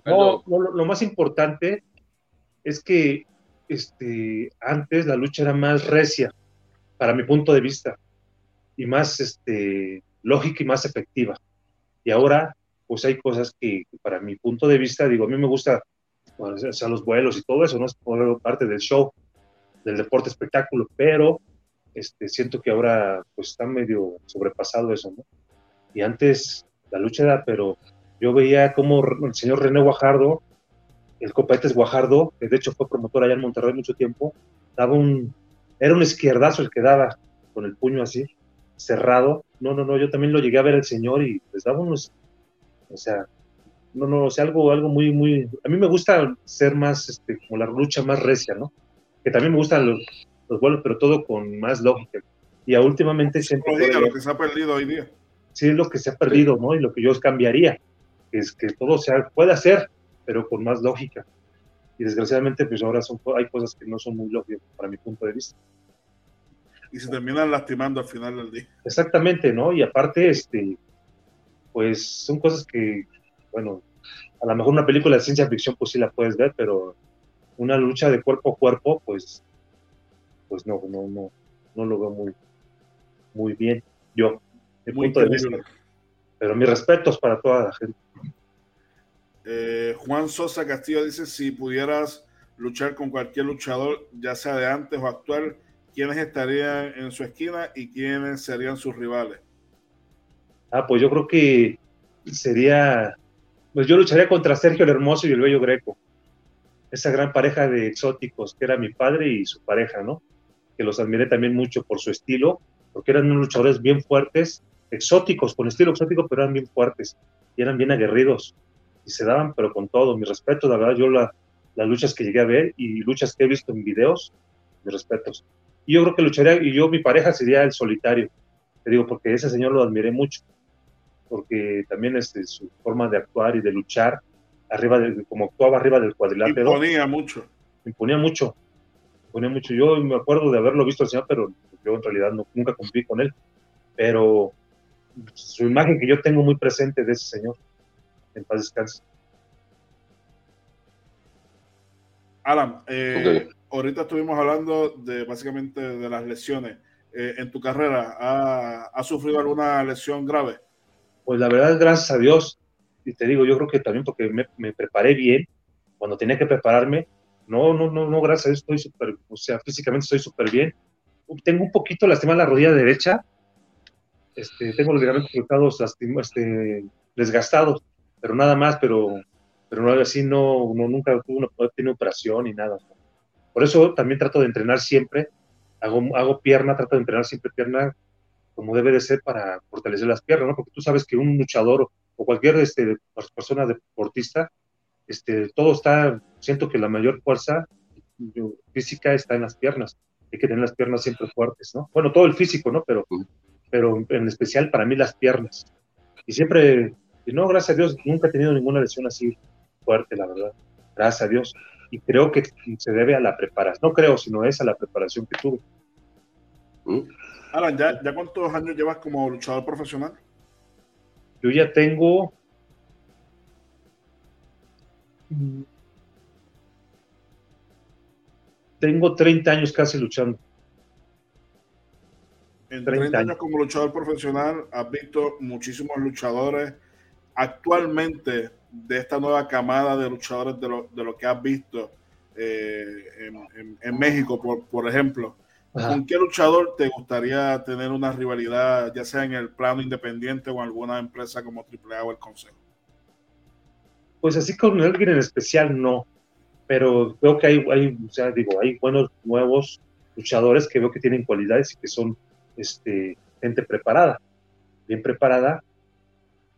No, lo más importante es que este, antes la lucha era más recia, para mi punto de vista, y más este, lógica y más efectiva. Y ahora, pues hay cosas que, para mi punto de vista, digo, a mí me gusta o sea, los vuelos y todo eso, ¿no? Es parte del show, del deporte espectáculo, pero este, siento que ahora pues está medio sobrepasado eso, ¿no? Y antes la lucha era, pero yo veía como el señor René Guajardo el Copetes Guajardo, que de hecho fue promotor allá en Monterrey mucho tiempo, daba un, era un izquierdazo el que daba con el puño así, cerrado. No, no, no, yo también lo llegué a ver el señor y les daba unos, o sea, no, no, o sea, algo, algo muy, muy, a mí me gusta ser más, este, como la lucha más recia, ¿no? Que también me gustan los, los vuelos, pero todo con más lógica. Y últimamente siempre... lo que se ha perdido hoy día. Sí, es lo que se ha perdido, ¿no? Y lo que yo cambiaría, es que todo se puede hacer, pero con más lógica. Y desgraciadamente, pues ahora son, hay cosas que no son muy lógicas para mi punto de vista. Y se terminan lastimando al final del día. Exactamente, ¿no? Y aparte, este, pues son cosas que, bueno, a lo mejor una película de ciencia ficción, pues sí la puedes ver, pero una lucha de cuerpo a cuerpo, pues, pues no, no, no, no lo veo muy, muy bien. Yo, mi punto de vista. Pero mis respetos para toda la gente. Eh, Juan Sosa Castillo dice, si pudieras luchar con cualquier luchador, ya sea de antes o actual, ¿quiénes estarían en su esquina y quiénes serían sus rivales? Ah, pues yo creo que sería Pues yo lucharía contra Sergio el Hermoso y el Bello Greco. Esa gran pareja de exóticos que era mi padre y su pareja, ¿no? Que los admiré también mucho por su estilo, porque eran unos luchadores bien fuertes, exóticos, con estilo exótico, pero eran bien fuertes y eran bien aguerridos y se daban, pero con todo. Mi respeto, la verdad, yo la, las luchas que llegué a ver y luchas que he visto en videos, mis respetos. Y yo creo que lucharía, y yo, mi pareja sería el solitario, te digo, porque ese señor lo admiré mucho, porque también este, su forma de actuar y de luchar, arriba de, como actuaba arriba del cuadrilátero. Imponía mucho. Imponía mucho, imponía mucho. Yo me acuerdo de haberlo visto al señor, pero yo en realidad no, nunca cumplí con él. Pero su imagen que yo tengo muy presente de ese señor, en paz descanse. Alan, eh, ahorita estuvimos hablando de básicamente de las lesiones. Eh, en tu carrera, ¿ha, sufrido alguna lesión grave? Pues la verdad, gracias a Dios, y te digo, yo creo que también porque me, preparé bien, cuando tenía que prepararme, no, no, no, no, gracias a Dios estoy súper, o sea, físicamente estoy súper bien. Tengo un poquito lastimada la rodilla derecha, este, tengo los ligamentos cruzados este, desgastados, pero nada más, pero, pero no, así no, no nunca tuve una, tiene operación ni nada. Por eso también trato de entrenar siempre, hago, hago pierna, trato de entrenar siempre pierna como debe de ser para fortalecer las piernas, ¿no? Porque tú sabes que un luchador o cualquier este, persona deportista, este, todo está, siento que la mayor fuerza física está en las piernas. Hay que tener las piernas siempre fuertes, ¿no? Bueno, todo el físico, ¿no? Pero pero en especial para mí las piernas. Y siempre, y no, gracias a Dios, nunca he tenido ninguna lesión así fuerte, la verdad. Gracias a Dios. Y creo que se debe a la preparación, no creo, sino es a la preparación que tuve. ¿Mm? Alan, ¿ya, ¿ya cuántos años llevas como luchador profesional? Yo ya tengo tengo 30 años casi luchando. En 30, años como luchador profesional, has visto muchísimos luchadores. Actualmente, de esta nueva camada de luchadores, de lo, de lo que has visto eh, en, México, por, por ejemplo, ¿con qué luchador te gustaría tener una rivalidad, ya sea en el plano independiente o en alguna empresa como AAA o el Consejo? Pues así con alguien en especial, no. Pero veo que hay, hay, o sea, digo, hay buenos nuevos luchadores que veo que tienen cualidades y que son este, gente preparada, bien preparada,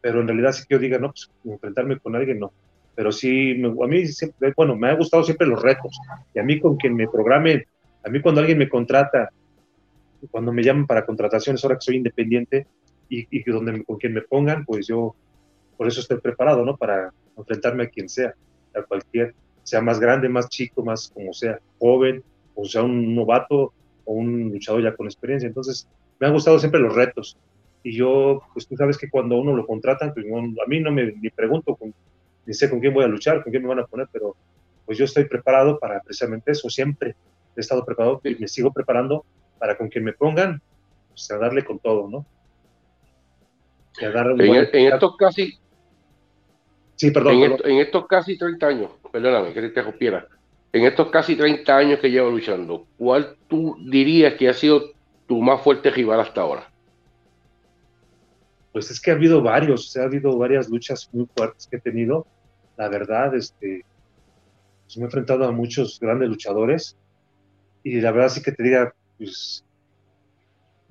pero en realidad sí que yo diga, no, pues enfrentarme con alguien no. Pero sí, a mí siempre, bueno, me ha gustado siempre los retos. Y a mí con quien me programe, a mí cuando alguien me contrata, cuando me llaman para contrataciones, ahora que soy independiente, y, y donde, con quien me pongan, pues yo por eso estoy preparado, ¿no? Para enfrentarme a quien sea, a cualquier, sea más grande, más chico, más como sea, joven, o sea un novato, un luchador ya con experiencia. Entonces, me han gustado siempre los retos. Y yo, pues tú sabes que cuando uno lo contratan, pues a mí no me pregunto, con, ni sé con quién voy a luchar, con quién me van a poner, pero pues yo estoy preparado para precisamente eso. Siempre he estado preparado y me sigo preparando para con quien me pongan, pues a darle con todo, ¿no? en, en, estos casi... Sí, perdón. En, en, estos casi 30 años, perdóname que te interrumpiera en estos casi 30 años que llevo luchando, ¿cuál tú dirías que ha sido tu más fuerte rival hasta ahora? Pues es que ha habido varios, ha habido varias luchas muy fuertes que he tenido. La verdad, este, pues me he enfrentado a muchos grandes luchadores y la verdad sí que te diga, pues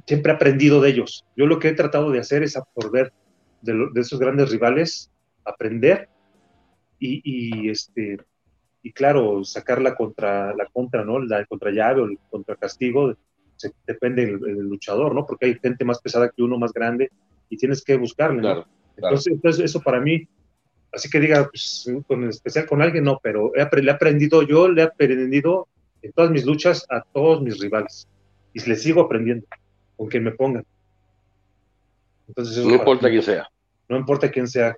siempre he aprendido de ellos. Yo lo que he tratado de hacer es absorber de, esos grandes rivales, aprender y, y este, y claro, sacarla contra la contra, ¿no? La contra llave o el contra castigo, depende del, luchador, ¿no? Porque hay gente más pesada que uno, más grande, y tienes que buscarle, ¿no? Entonces, eso para mí, así que diga, pues, con especial con alguien, no, pero he, he aprendido, yo le he aprendido en todas mis luchas a todos mis rivales, y le sigo aprendiendo, con quien me pongan. Entonces, no importa quién sea. No importa quién sea,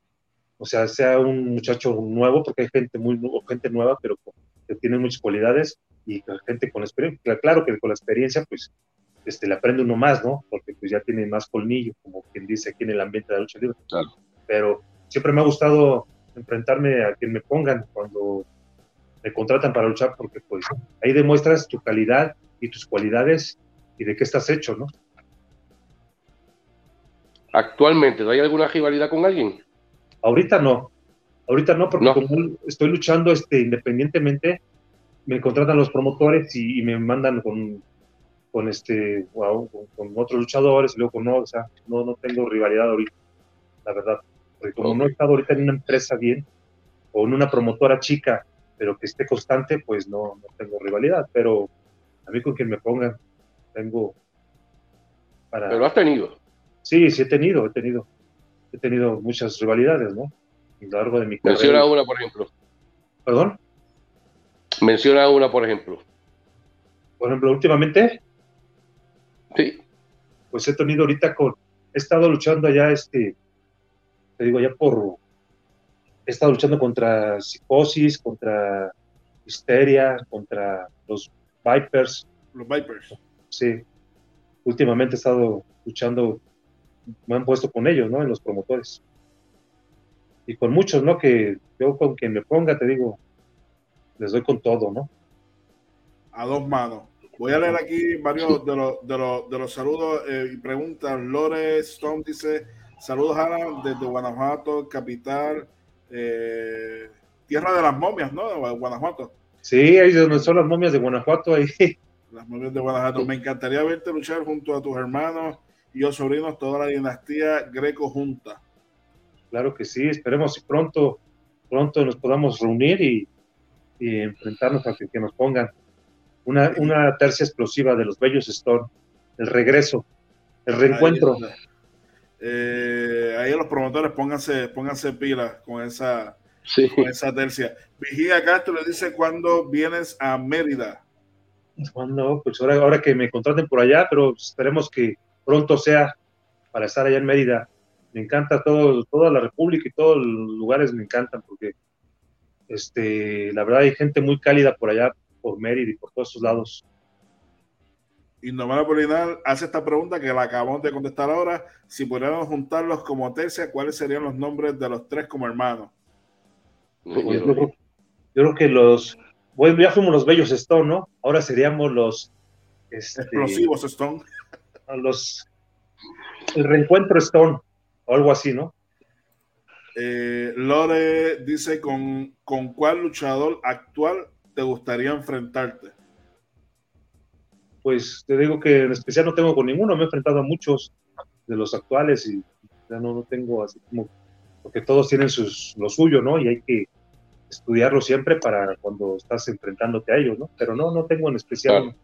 o sea, sea un muchacho nuevo, porque hay gente muy gente nueva, pero que tiene muchas cualidades y gente con experiencia. Claro que con la experiencia, pues, este, le aprende uno más, ¿no? Porque pues ya tiene más colmillo, como quien dice aquí en el ambiente de la lucha libre. Claro. Pero siempre me ha gustado enfrentarme a quien me pongan cuando me contratan para luchar, porque pues ahí demuestras tu calidad y tus cualidades y de qué estás hecho, ¿no? Actualmente, ¿hay alguna rivalidad con alguien? Ahorita no. Ahorita no, porque como estoy luchando este, independientemente, me contratan los promotores y, me mandan con, con este, con, otros luchadores y luego con no, o sea, no, no tengo rivalidad ahorita, la verdad. Porque como no he estado ahorita en una empresa bien o en una promotora chica, pero que esté constante, pues no, no tengo rivalidad. Pero a mí con quien me pongan, tengo para... Pero has tenido. Sí, sí he tenido, he tenido. He tenido muchas rivalidades, ¿no? A lo largo de mi carrera. Menciona una, por ejemplo. ¿Perdón? Menciona una, por ejemplo. Por ejemplo, últimamente. Sí. Pues he tenido ahorita con. He estado luchando allá, este. Te digo, ya por. He estado luchando contra psicosis, contra histeria, contra los Vipers. Los Vipers. Sí. Últimamente he estado luchando, me han puesto con ellos, ¿no? En los promotores. Y con muchos, ¿no? Que yo con quien me ponga, te digo, les doy con todo, ¿no? A dos manos. Voy a leer aquí varios de los, de los, de los saludos eh, y preguntas. Lore Stone dice: Saludos, Alan, desde Guanajuato, capital, eh, tierra de las momias, ¿no? Guanajuato. Sí, ahí donde son las momias de Guanajuato, ahí. Las momias de Guanajuato. Me encantaría verte luchar junto a tus hermanos y los sobrinos, toda la dinastía greco junta. Claro que sí, esperemos que pronto, pronto nos podamos reunir y, enfrentarnos a que, nos pongan una, una tercia explosiva de los Bellos Storm, el regreso, el reencuentro. Ahí, eh, ahí los promotores pónganse, pónganse pilas con esa, con esa tercia. Vigía Castro le dice cuando vienes a Mérida. Cuando, pues ahora, ahora que me contraten por allá, pero esperemos que pronto sea para estar allá en Mérida. Me encanta todo, toda la República y todos los lugares me encantan porque este, la verdad hay gente muy cálida por allá, por Mérida y por todos esos lados. Indomar Polinar hace esta pregunta que la acabamos de contestar ahora. Si pudiéramos juntarlos como tercia, ¿cuáles serían los nombres de los tres como hermanos? Pues yo, creo, que los, bueno, ya fuimos los bellos Stone, ¿no? Ahora seríamos los este, explosivos Stone los el reencuentro Stone o algo así, ¿no? Eh, Lore dice con, con cuál luchador actual te gustaría enfrentarte. Pues te digo que en especial no tengo con ninguno, me he enfrentado a muchos de los actuales y ya no, no tengo así como, porque todos tienen sus, lo suyo, ¿no? Y hay que estudiarlo siempre para cuando estás enfrentándote a ellos, ¿no? Pero no, no tengo en especial.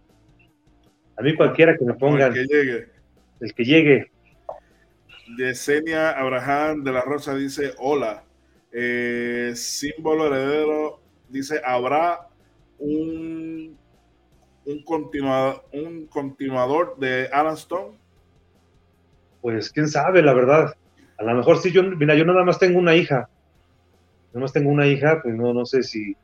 A mí cualquiera que me pongan. El que llegue. El que llegue. Yesenia Abraham de la Rosa dice: Hola. Eh, símbolo heredero dice: ¿Habrá un, un, continuador, un continuador de Alan Stone? Pues quién sabe, la verdad. A lo mejor sí, yo, mira, yo nada más tengo una hija. Nada más tengo una hija, pues no, no sé si,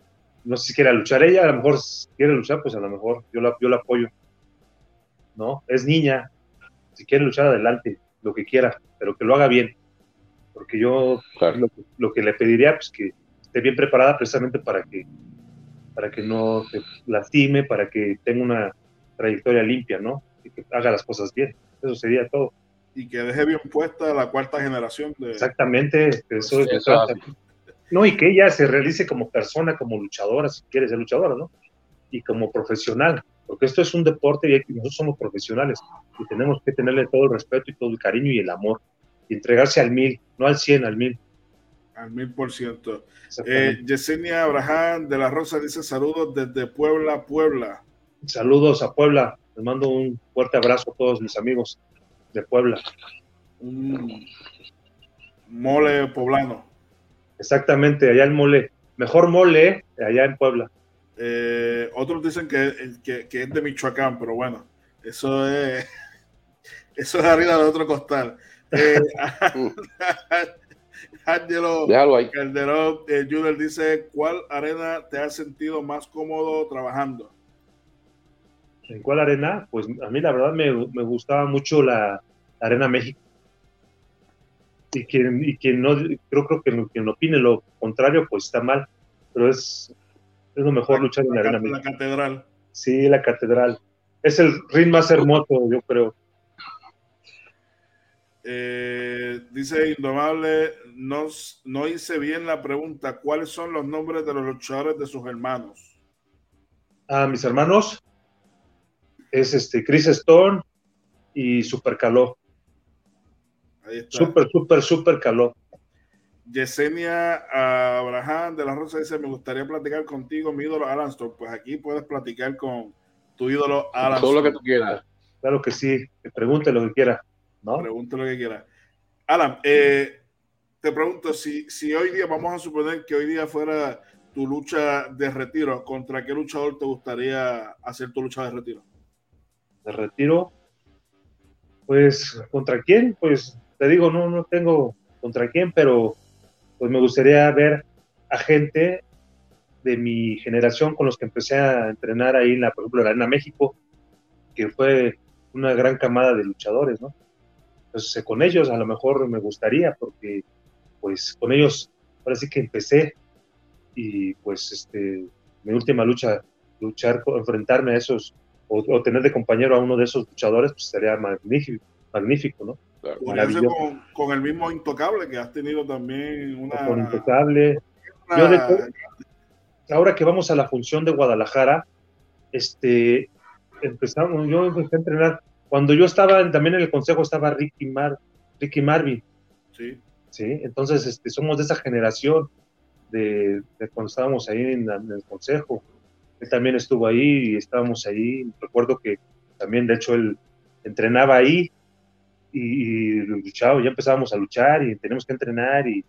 no sé si quiere luchar ella, a lo mejor quiere luchar, pues a lo mejor yo la, yo la apoyo. ¿no? Es niña, si quiere luchar adelante, lo que quiera, pero que lo haga bien. Porque yo lo, que le pediría, pues que esté bien preparada precisamente para que, para que no se lastime, para que tenga una trayectoria limpia, ¿no? Y que haga las cosas bien. Eso sería todo. Y que deje bien puesta la cuarta generación de... Exactamente, eso, eso, No, y que ella se realice como persona, como luchadora, si quiere ser luchadora, ¿no? Y como profesional, porque esto es un deporte y nosotros somos profesionales y tenemos que tenerle todo el respeto y todo el cariño y el amor y entregarse al mil, no al cien, al mil. Al mil por ciento. Eh, Yesenia Abraham de la Rosa dice saludos desde Puebla, Puebla. Saludos a Puebla. Les mando un fuerte abrazo a todos mis amigos de Puebla. Mole poblano. Exactamente, allá el mole. Mejor mole allá en Puebla. Eh, otros dicen que, que, es de Michoacán, pero bueno, eso es eso es arriba de otro costal. Eh, Angelo Calderón eh, dice: ¿Cuál arena te has sentido más cómodo trabajando? ¿En cuál arena? Pues a mí la verdad me, me gustaba mucho la, Arena México. Y quien, y quien no, creo, creo que quien opine lo contrario, pues está mal. Pero es, es lo mejor luchar en la, arena. La catedral. Sí, la catedral. Es el ring más hermoso, yo creo. Eh, dice Indomable, no, no hice bien la pregunta. ¿Cuáles son los nombres de los luchadores de sus hermanos? A mis hermanos es este Chris Stone y Super Caló. Ahí está. Super, super, super Caló. Yesenia Abraham de la Rosa dice: Me gustaría platicar contigo, mi ídolo Alan Storm. Pues aquí puedes platicar con tu ídolo Alan Todo lo que tú quieras. Claro que sí, pregunte lo que quiera. ¿No? Pregunte lo que quiera. Alan, eh, te pregunto: si, si hoy día, vamos a suponer que hoy día fuera tu lucha de retiro, ¿contra qué luchador te gustaría hacer tu lucha de retiro? De retiro, pues, ¿contra quién? Pues te digo, no, no tengo contra quién, pero pues me gustaría ver a gente de mi generación con los que empecé a entrenar ahí en la, por ejemplo, la Arena México, que fue una gran camada de luchadores, ¿no? Entonces, con ellos a lo mejor me gustaría, porque pues con ellos ahora sí que empecé y pues este, mi última lucha, luchar, enfrentarme a esos, o, tener de compañero a uno de esos luchadores, pues sería magnífico, magnífico ¿no? con, el mismo Intocable que has tenido también una. Con Intocable. ahora que vamos a la función de Guadalajara, este, empezamos, yo empecé a entrenar. Cuando yo estaba también en el consejo estaba Ricky, Mar, Ricky Marvin. Sí. Sí, entonces este, somos de esa generación de, cuando estábamos ahí en, en, el consejo. Él también estuvo ahí y estábamos ahí. Recuerdo que también, de hecho, él entrenaba ahí y, luchado, ya empezábamos a luchar y tenemos que entrenar y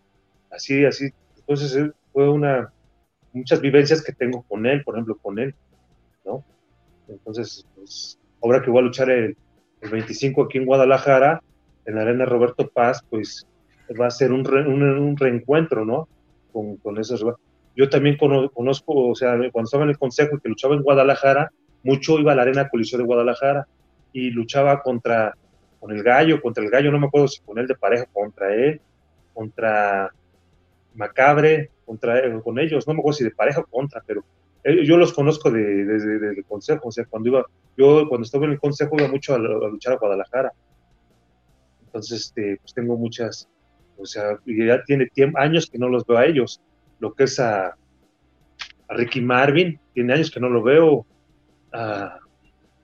así, así. Entonces fue una, muchas vivencias que tengo con él, por ejemplo, con él, ¿no? Entonces, pues, ahora que voy a luchar el, 25 aquí en Guadalajara, en la arena Roberto Paz, pues va a ser un, un, reencuentro, ¿no? Con, con esos. Yo también conozco, o sea, cuando estaba en el consejo y que luchaba en Guadalajara, mucho iba a la arena Coliseo de Guadalajara y luchaba contra con el gallo, contra el gallo, no me acuerdo si con él de pareja, contra él, contra Macabre, contra con ellos, no me acuerdo si de pareja o contra, pero yo los conozco desde de, el consejo, o sea, cuando iba, yo cuando estaba en el consejo iba mucho a, luchar a Guadalajara. Entonces, este, pues tengo muchas, o sea, ya tiene tiempo, años que no los veo a ellos. Lo que es a, a Ricky Marvin, tiene años que no lo veo, a,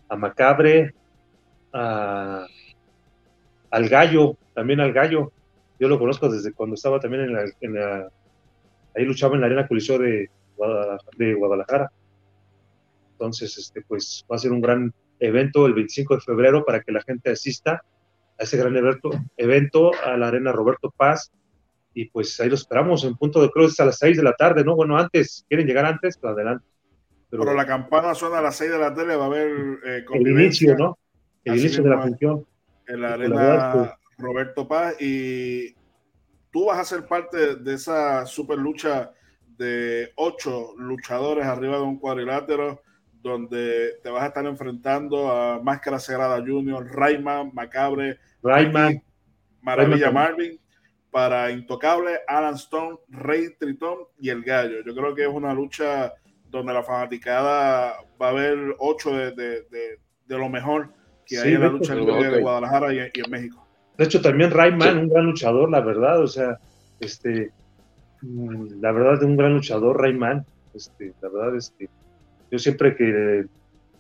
a Macabre, a al gallo, también al gallo. Yo lo conozco desde cuando estaba también en la, ahí luchaba en la arena coliseo de, de Guadalajara. Entonces, este, pues va a ser un gran evento el 25 de febrero para que la gente asista a ese gran evento, evento a la arena Roberto Paz. Y pues ahí lo esperamos en punto de cruz a las 6 de la tarde, ¿no? Bueno, antes, ¿quieren llegar antes? Pues adelante. Pero, la campana suena a las 6 de la tarde, va a haber eh, el inicio, ¿no? El inicio de la función en la arena Roberto Paz y tú vas a ser parte de esa super lucha de ocho luchadores arriba de un cuadrilátero donde te vas a estar enfrentando a Máscara Sagrada Junior, Rayman, Macabre, Rayman, Maravilla Marvin, para Intocable, Alan Stone, Rey Tritón y El Gallo. Yo creo que es una lucha donde la fanaticada va a ver ocho de, de, de, de lo mejor que hay en la lucha de Guadalajara y, en México. De hecho, también Rayman, un gran luchador, la verdad, o sea, este, la verdad de un gran luchador, Rayman, este, la verdad, este, yo siempre que,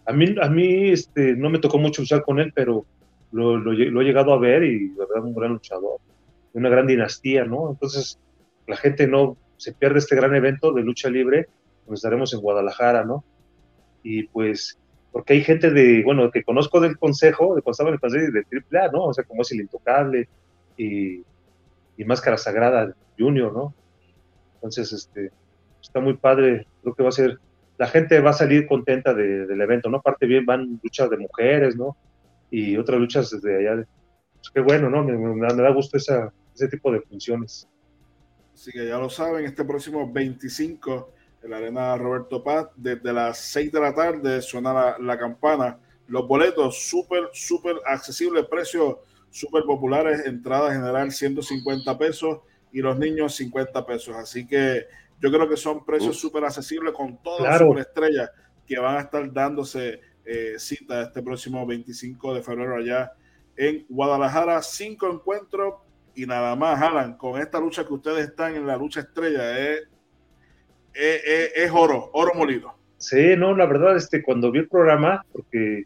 a mí, a mí, este, no me tocó mucho luchar con él, pero lo, he llegado a ver y la verdad un gran luchador, una gran dinastía, ¿no? Entonces, la gente no se pierde este gran evento de lucha libre, donde estaremos en Guadalajara, ¿no? Y pues porque hay gente de, bueno, que conozco del consejo, de cuando en el consejo de AAA, ¿no? O sea, como es el Intocable y, y Máscara Sagrada Junior, ¿no? Entonces, este, está muy padre, creo que va a ser, la gente va a salir contenta del evento, ¿no? Aparte bien van luchas de mujeres, ¿no? Y otras luchas desde allá. Pues qué bueno, ¿no? Me, me, da gusto esa, ese tipo de funciones. Así que ya lo saben, este próximo 25 en la arena Roberto Paz. Desde las 6 de la tarde suena la, campana. Los boletos súper, súper accesibles, precios súper populares, entrada general 150 pesos y los niños 50 pesos. Así que yo creo que son precios súper accesibles con todas las superestrellas que van a estar dándose eh, cita este próximo 25 de febrero allá en Guadalajara. Cinco encuentros y nada más, Alan, con esta lucha que ustedes están en la lucha estrella, es, es, oro, oro molido. Sí, no, la verdad, este, cuando vi el programa, porque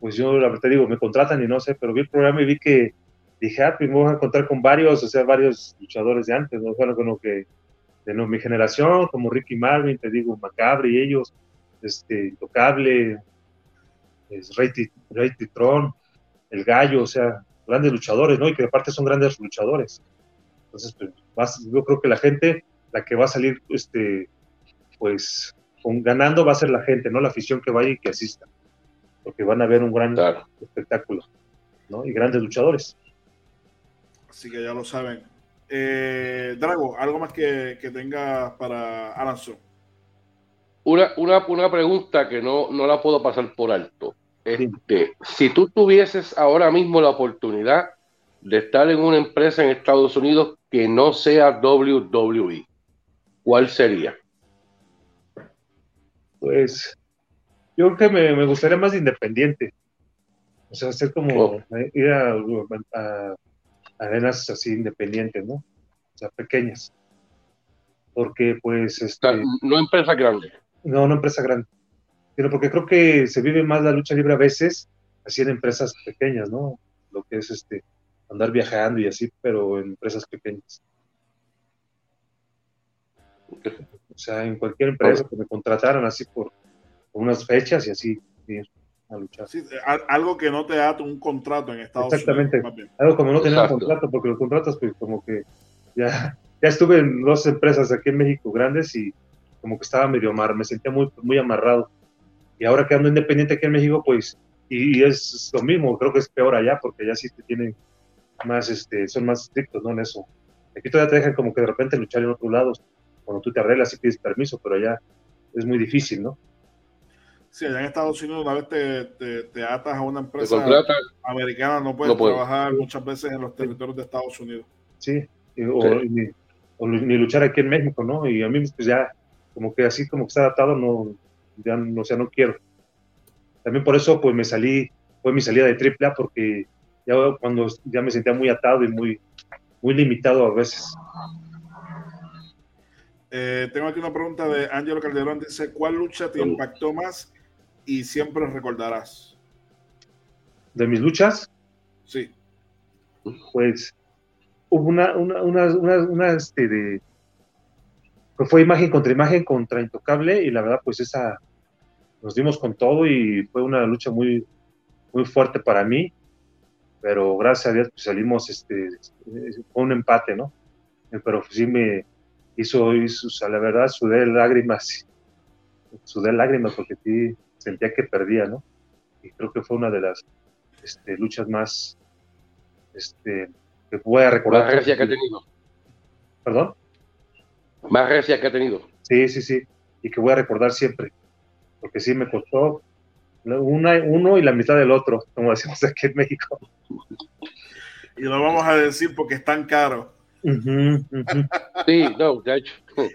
pues yo la verdad digo, me contratan y no sé, pero vi el programa y vi que dije, ah, pues me voy a encontrar con varios, o sea, varios luchadores de antes, ¿no? Bueno, como que de mi generación, como Ricky Marvin, te digo, Macabre y ellos, este, Intocable, es Rey, Rey Tron, El Gallo, o sea, grandes luchadores, ¿no? Y que aparte son grandes luchadores. Entonces, pues, yo creo que la gente, la que va a salir, este, pues, con, ganando va a ser la gente, ¿no? La afición que vaya y que asista. Porque van a ver un gran espectáculo, ¿no? Y grandes luchadores. Así que ya lo saben. Eh, Drago, ¿algo más que, que tenga para Alanzo? Una, una, una, pregunta que no, no la puedo pasar por alto. Este, si tú tuvieses ahora mismo la oportunidad de estar en una empresa en Estados Unidos que no sea WWE, ¿cuál sería? Pues yo creo que me, gustaría más independiente. O sea, ser como oh. ir a, arenas así independientes, ¿no? O sea, pequeñas. Porque pues... Este, no empresa grande. No, no empresa grande pero porque creo que se vive más la lucha libre a veces así en empresas pequeñas, ¿no? Lo que es este andar viajando y así, pero en empresas pequeñas. O sea, en cualquier empresa que me contrataran así por, unas fechas y así a luchar. Sí, algo que no te da un contrato en Estados Unidos. Exactamente. Algo como no tener un contrato, porque los contratos, pues como que ya, ya estuve en dos empresas aquí en México grandes y como que estaba medio amar, me sentía muy, muy amarrado. Y ahora que ando independiente aquí en México, pues, y, es lo mismo, creo que es peor allá, porque allá sí te tienen más, este, son más estrictos, ¿no? En eso. Aquí todavía te dejan como que de repente luchar en otros lados, cuando tú te arreglas y pides permiso, pero allá es muy difícil, ¿no? Sí, allá en Estados Unidos una vez te, te, atas a una empresa americana, no puedes trabajar muchas veces en los territorios de Estados Unidos. Sí, o, Ni, luchar aquí en México, ¿no? Y a mí pues ya como que así como que está adaptado, no, ya, o sea, no quiero. También por eso, pues me salí, fue mi salida de AAA, porque ya cuando ya me sentía muy atado y muy, muy limitado a veces. Eh, tengo aquí una pregunta de Ángelo Calderón, dice, ¿cuál lucha te impactó más y siempre recordarás? ¿De mis luchas? Sí. Pues hubo una, una, una, una, una este, de, pues fue imagen contra imagen contra Intocable y la verdad pues esa nos dimos con todo y fue una lucha muy, muy fuerte para mí, pero gracias a Dios pues, salimos, este, fue un empate, ¿no? Pero sí me hizo, hizo o sea, la verdad sudé lágrimas, sudé lágrimas porque sí sentía que perdía, ¿no? Y creo que fue una de las este, luchas más este, que voy a recordar. Más que ha tenido. ¿Perdón? Más recia que ha tenido. Sí, sí, sí. Y que voy a recordar siempre porque sí me costó una, uno y la mitad del otro, como decimos aquí en México. Y lo vamos a decir porque es tan caro. Sí, no, de hecho.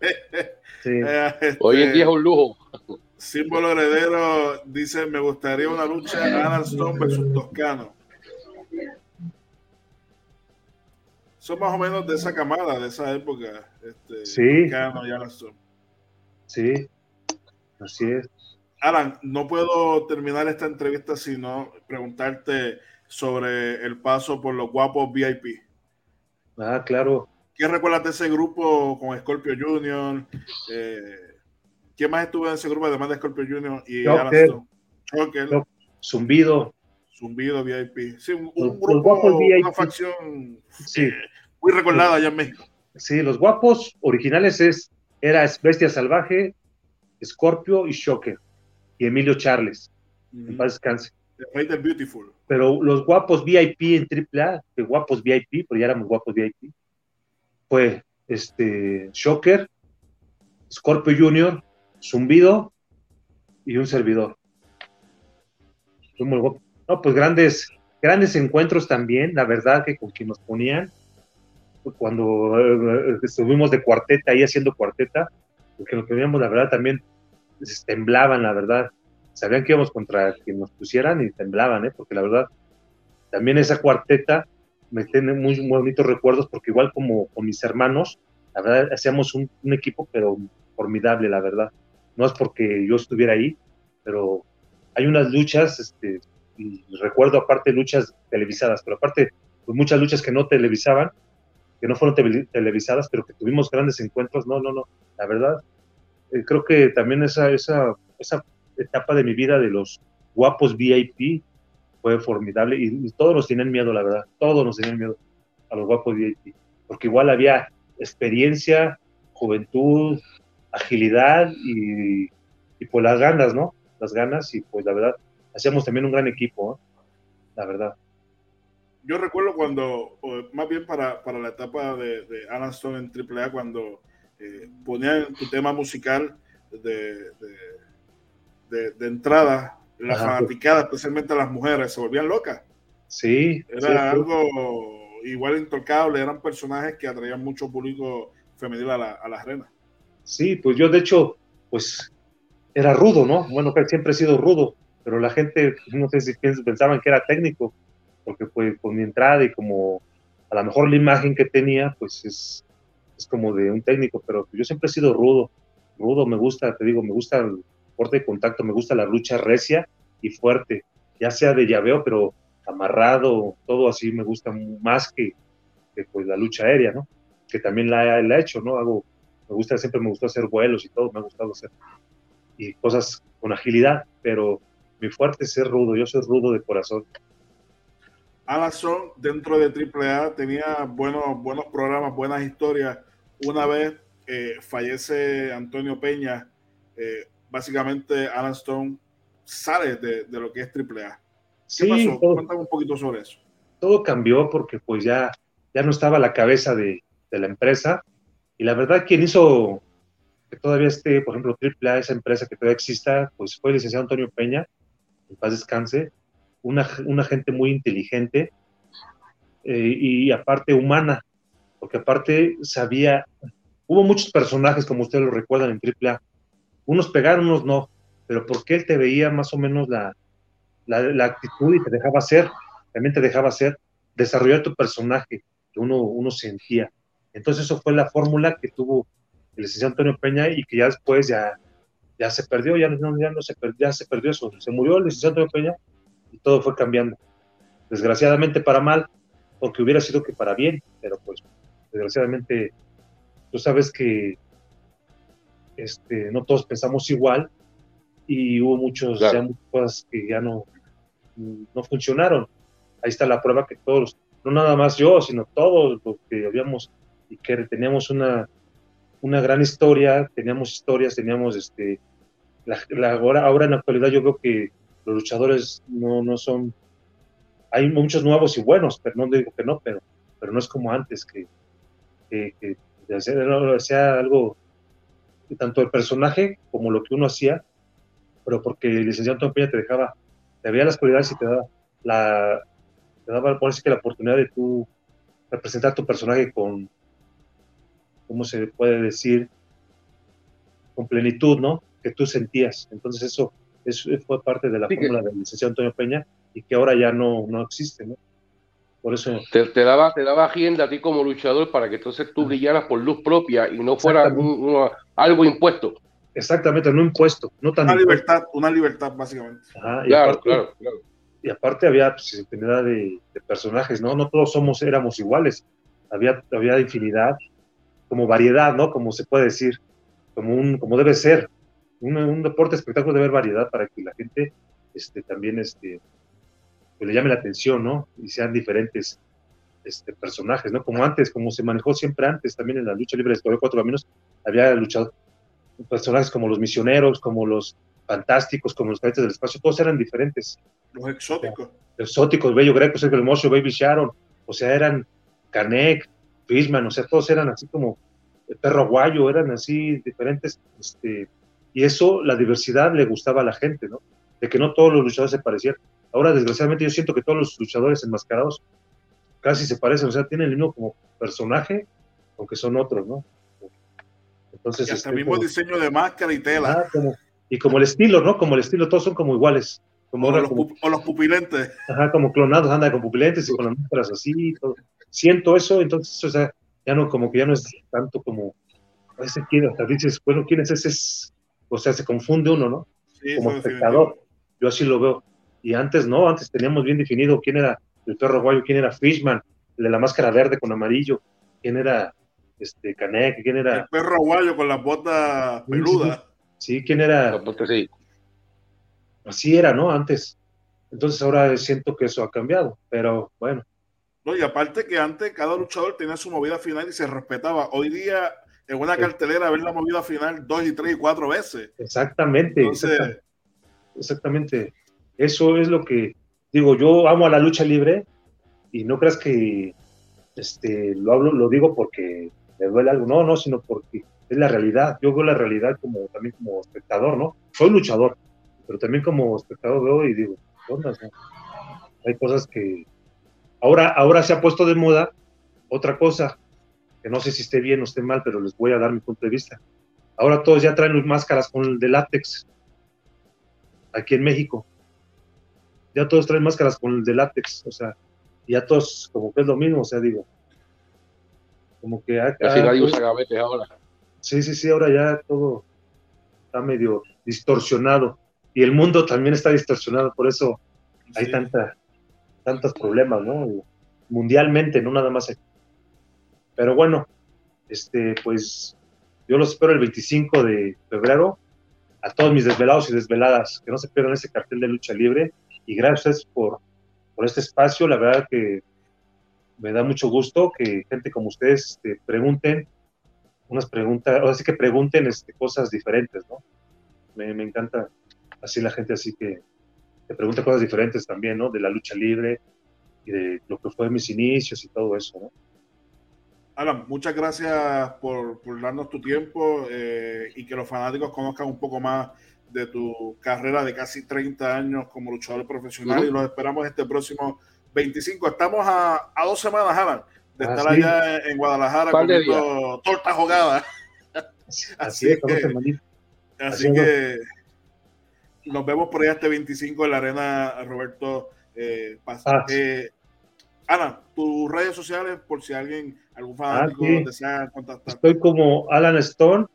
Eh, Hoy en día es un lujo. Símbolo heredero dice: Me gustaría una lucha Ana Stone versus Toscano. Son más o menos de esa camada, de esa época. Este, sí. Sí, Así es. Alan, no puedo terminar esta entrevista sino preguntarte sobre el paso por los guapos VIP. Ah, claro. ¿Qué recuerdas de ese grupo con Scorpio Junior? Eh, ¿Quién más estuvo en ese grupo además de Scorpio Junior y Alan Zumbido. Zumbido VIP. Sí, un, grupo, una facción eh, muy recordada allá en México. Sí, los guapos originales es era Bestia Salvaje, Scorpio y Shocker y Emilio Charles. En paz descanse. Beautiful. Pero los guapos VIP en AAA, que guapos VIP, pero ya éramos guapos VIP, fue este Shocker, Scorpio Junior, Zumbido y un servidor. No, pues grandes, grandes encuentros también, la verdad que con quien nos ponían, cuando eh, estuvimos de cuarteta ahí haciendo cuarteta, porque nos teníamos, la verdad, también temblaban, la verdad. Sabían que íbamos contra quien nos pusieran y temblaban, ¿eh? porque la verdad también esa cuarteta me tiene muy bonitos recuerdos porque igual como con mis hermanos, la verdad, hacíamos un, equipo, pero formidable, la verdad. No es porque yo estuviera ahí, pero hay unas luchas, este, y recuerdo aparte luchas televisadas, pero aparte pues muchas luchas que no televisaban, que no fueron televisadas, pero que tuvimos grandes encuentros. No, no, no, la verdad, eh, creo que también esa, esa, esa etapa de mi vida de los guapos VIP fue formidable y, todos nos tienen miedo, la verdad, todos nos tenían miedo a los guapos VIP, porque igual había experiencia, juventud, agilidad y, y pues las ganas, ¿no? Las ganas y pues la verdad, hacíamos también un gran equipo, la verdad. Yo recuerdo cuando, más bien para, para la etapa de, de Alan Stone en AAA, cuando eh, ponían tu tema musical de, de, de entrada, la fanaticada, especialmente las mujeres, se volvían locas. Sí. Era algo igual intocable, eran personajes que atraían mucho público femenino a la, a la arena. Sí, pues yo de hecho, pues era rudo, ¿no? Bueno, siempre he sido rudo, pero la gente, no sé si pensaban que era técnico, porque pues por mi entrada y como a lo mejor la imagen que tenía, pues es, como de un técnico, pero yo siempre he sido rudo, rudo, me gusta, te digo, me gusta el corte de contacto, me gusta la lucha recia y fuerte, ya sea de llaveo, pero amarrado, todo así me gusta más que, pues la lucha aérea, ¿no? Que también la he hecho, ¿no? Hago, me gusta, siempre me gustó hacer vuelos y todo, me ha gustado hacer y cosas con agilidad, pero mi fuerte es ser rudo, yo soy rudo de corazón. Amazon dentro de AAA tenía buenos, buenos programas, buenas historias. Una vez eh, fallece Antonio Peña, eh, básicamente Alan Stone sale de, lo que es AAA. ¿Qué pasó? Cuéntame un poquito sobre eso. Todo cambió porque pues ya, ya no estaba a la cabeza de, de la empresa y la verdad quien hizo que todavía esté, por ejemplo, AAA, esa empresa que todavía exista, pues fue el licenciado Antonio Peña, en paz descanse, una, gente muy inteligente eh, y aparte humana, porque aparte sabía, hubo muchos personajes, como ustedes lo recuerdan en AAA, unos pegaron, unos no, pero porque él te veía más o menos la, la, actitud y te dejaba ser, también te dejaba ser, desarrollar tu personaje que uno, uno sentía. Entonces eso fue la fórmula que tuvo el licenciado Antonio Peña y que ya después ya, ya se perdió, ya no, ya no se, ya se perdió eso, se murió el licenciado Antonio Peña y todo fue cambiando. Desgraciadamente para mal, porque hubiera sido que para bien, pero pues desgraciadamente tú sabes que este, no todos pensamos igual y hubo muchos, muchas cosas que ya no, no funcionaron. Ahí está la prueba que todos, no nada más yo, sino todos los que habíamos y que teníamos una, una gran historia, teníamos historias, teníamos este, la, ahora, ahora en la actualidad yo creo que los luchadores no, no son, hay muchos nuevos y buenos, pero no digo que no, pero, pero no es como antes, que, que, que sea algo, tanto el personaje como lo que uno hacía, pero porque el licenciado Antonio Peña te dejaba, te veía las cualidades y te daba la, te daba por que la oportunidad de tú representar tu personaje con, ¿cómo se puede decir? Con plenitud, ¿no? Que tú sentías. Entonces eso eso fue parte de la fórmula del licenciado Antonio Peña y que ahora ya no, no existe, ¿no? Por eso... Te, daba, te daba agenda a ti como luchador para que entonces tú brillaras por luz propia y no fuera algo impuesto. Exactamente, no impuesto. No tan una libertad, una libertad básicamente. y claro, aparte, claro, Y aparte había pues, infinidad de, personajes, ¿no? No todos somos, éramos iguales. Había, había infinidad, como variedad, ¿no? Como se puede decir, como, un, como debe ser un, deporte espectáculo de ver variedad para que la gente este, también este, pues, le llame la atención, ¿no? Y sean diferentes este, personajes, ¿no? Como antes, como se manejó siempre antes, también en la lucha libre de cuatro caminos, había luchado personajes como los misioneros, como los fantásticos, como los cadetes del espacio, todos eran diferentes. Los exóticos. exóticos, Bello Greco, Sergio Hermoso, Baby Sharon, o sea, eran Canek, Fishman, o sea, todos eran así como el perro aguayo, eran así diferentes este, y eso, la diversidad le gustaba a la gente, ¿no? De que no todos los luchadores se parecían. Ahora, desgraciadamente, yo siento que todos los luchadores enmascarados casi se parecen, o sea, tienen el mismo como personaje, aunque son otros, ¿no? Entonces, y hasta este, mismo diseño de máscara y tela. Ah, y como el estilo, ¿no? Como el estilo, todos son como iguales. Como o, los, pupilentes. Ajá, como clonados, anda con pupilentes y con las máscaras así. Todo. Siento eso, entonces, o sea, ya no, como que ya no es tanto como, a veces quiere, hasta dices, bueno, ¿quién es ese? o sea, se confunde uno, ¿no? como espectador. Yo así lo veo. Y antes no, antes teníamos bien definido quién era el perro guayo, quién era Fishman, el de la máscara verde con amarillo, quién era este Canek, quién era. El perro guayo con las botas peludas. Sí, quién era. Así era, ¿no? Antes. Entonces ahora siento que eso ha cambiado, pero bueno. No, y aparte que antes cada luchador tenía su movida final y se respetaba. Hoy día en una cartelera ver la movida final dos y tres y cuatro veces. Exactamente. Entonces, exactamente. Eso es lo que digo, yo amo a la lucha libre y no creas que este, lo hablo, lo digo porque me duele algo, no, no, sino porque es la realidad. Yo veo la realidad como también como espectador, ¿no? Soy luchador, pero también como espectador veo y digo, ¿dónde? Hay cosas que ahora, ahora se ha puesto de moda otra cosa, que no sé si esté bien o esté mal, pero les voy a dar mi punto de vista. Ahora todos ya traen máscaras con el de látex aquí en México. Ya todos traen máscaras con el de látex, o sea, ya todos como que es lo mismo, o sea, digo. Como que acá, Así nadie usa gavetes ahora. Sí, sí, sí, ahora ya todo está medio distorsionado. Y el mundo también está distorsionado, por eso hay tanta, tantos problemas, ¿no? Mundialmente, no nada más. Pero bueno, este, pues yo los espero el 25 de febrero a todos mis desvelados y desveladas, que no se pierdan ese cartel de lucha libre. Y gracias por, por este espacio. La verdad que me da mucho gusto que gente como ustedes este, pregunten unas preguntas, o así que pregunten este, cosas diferentes, ¿no? Me, me, encanta así la gente así que, que pregunta cosas diferentes también, ¿no? De la lucha libre y de lo que fue mis inicios y todo eso, ¿no? Alan, muchas gracias por, darnos tu tiempo eh, y que los fanáticos conozcan un poco más de tu carrera de casi 30 años como luchador profesional y los esperamos este próximo 25. Estamos a, dos semanas, Alan, de ah, estar allá en Guadalajara comiendo torta jugada. Así, es, que, así que nos vemos por allá este 25 en la arena Roberto eh, ah. eh, Ana, tus redes sociales por si alguien ¿Algún ah, fanático desea contactar? Estoy como Alan Stone,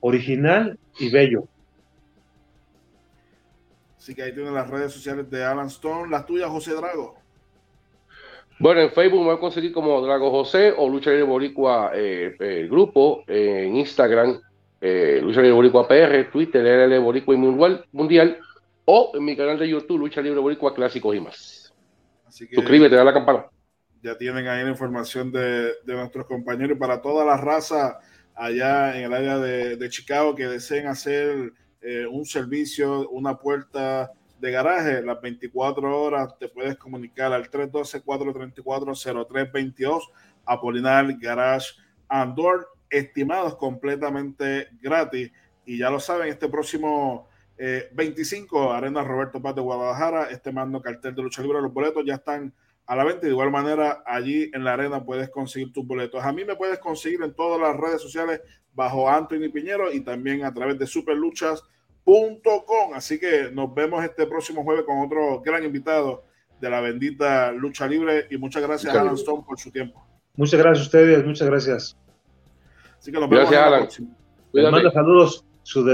original y bello. Así que ahí tienen las redes sociales de Alan Stone. Las tuyas, José Drago. Bueno, en Facebook me voy a conseguir como Drago José o Lucha Libre Boricua, eh, el grupo, en Instagram, eh, Lucha Libre Boricua PR, Twitter, LL Boricua y Mundial, Mundial, o en mi canal de YouTube, Lucha Libre Boricua Clásicos y más. Suscríbete, da la campana ya tienen ahí la información de, nuestros compañeros y para toda la raza allá en el área de, Chicago que deseen hacer eh, un servicio, una puerta de garaje, las 24 horas te puedes comunicar al 312-434-0322 Apolinar Garage Andor, estimados completamente gratis. Y ya lo saben, este próximo 25, eh, Arena Roberto Paz de Guadalajara, este mando cartel de lucha libre, los boletos ya están a la venta. De igual manera, allí en la arena puedes conseguir tus boletos. A mí me puedes conseguir en todas las redes sociales bajo Anthony Piñero y también a través de superluchas.com. Así que nos vemos este próximo jueves con otro gran invitado de la bendita lucha libre. Y muchas gracias, a Alan Stone, por su tiempo. Muchas gracias a ustedes, muchas gracias. Así que nos vemos. Gracias, Alan. manda saludos. Su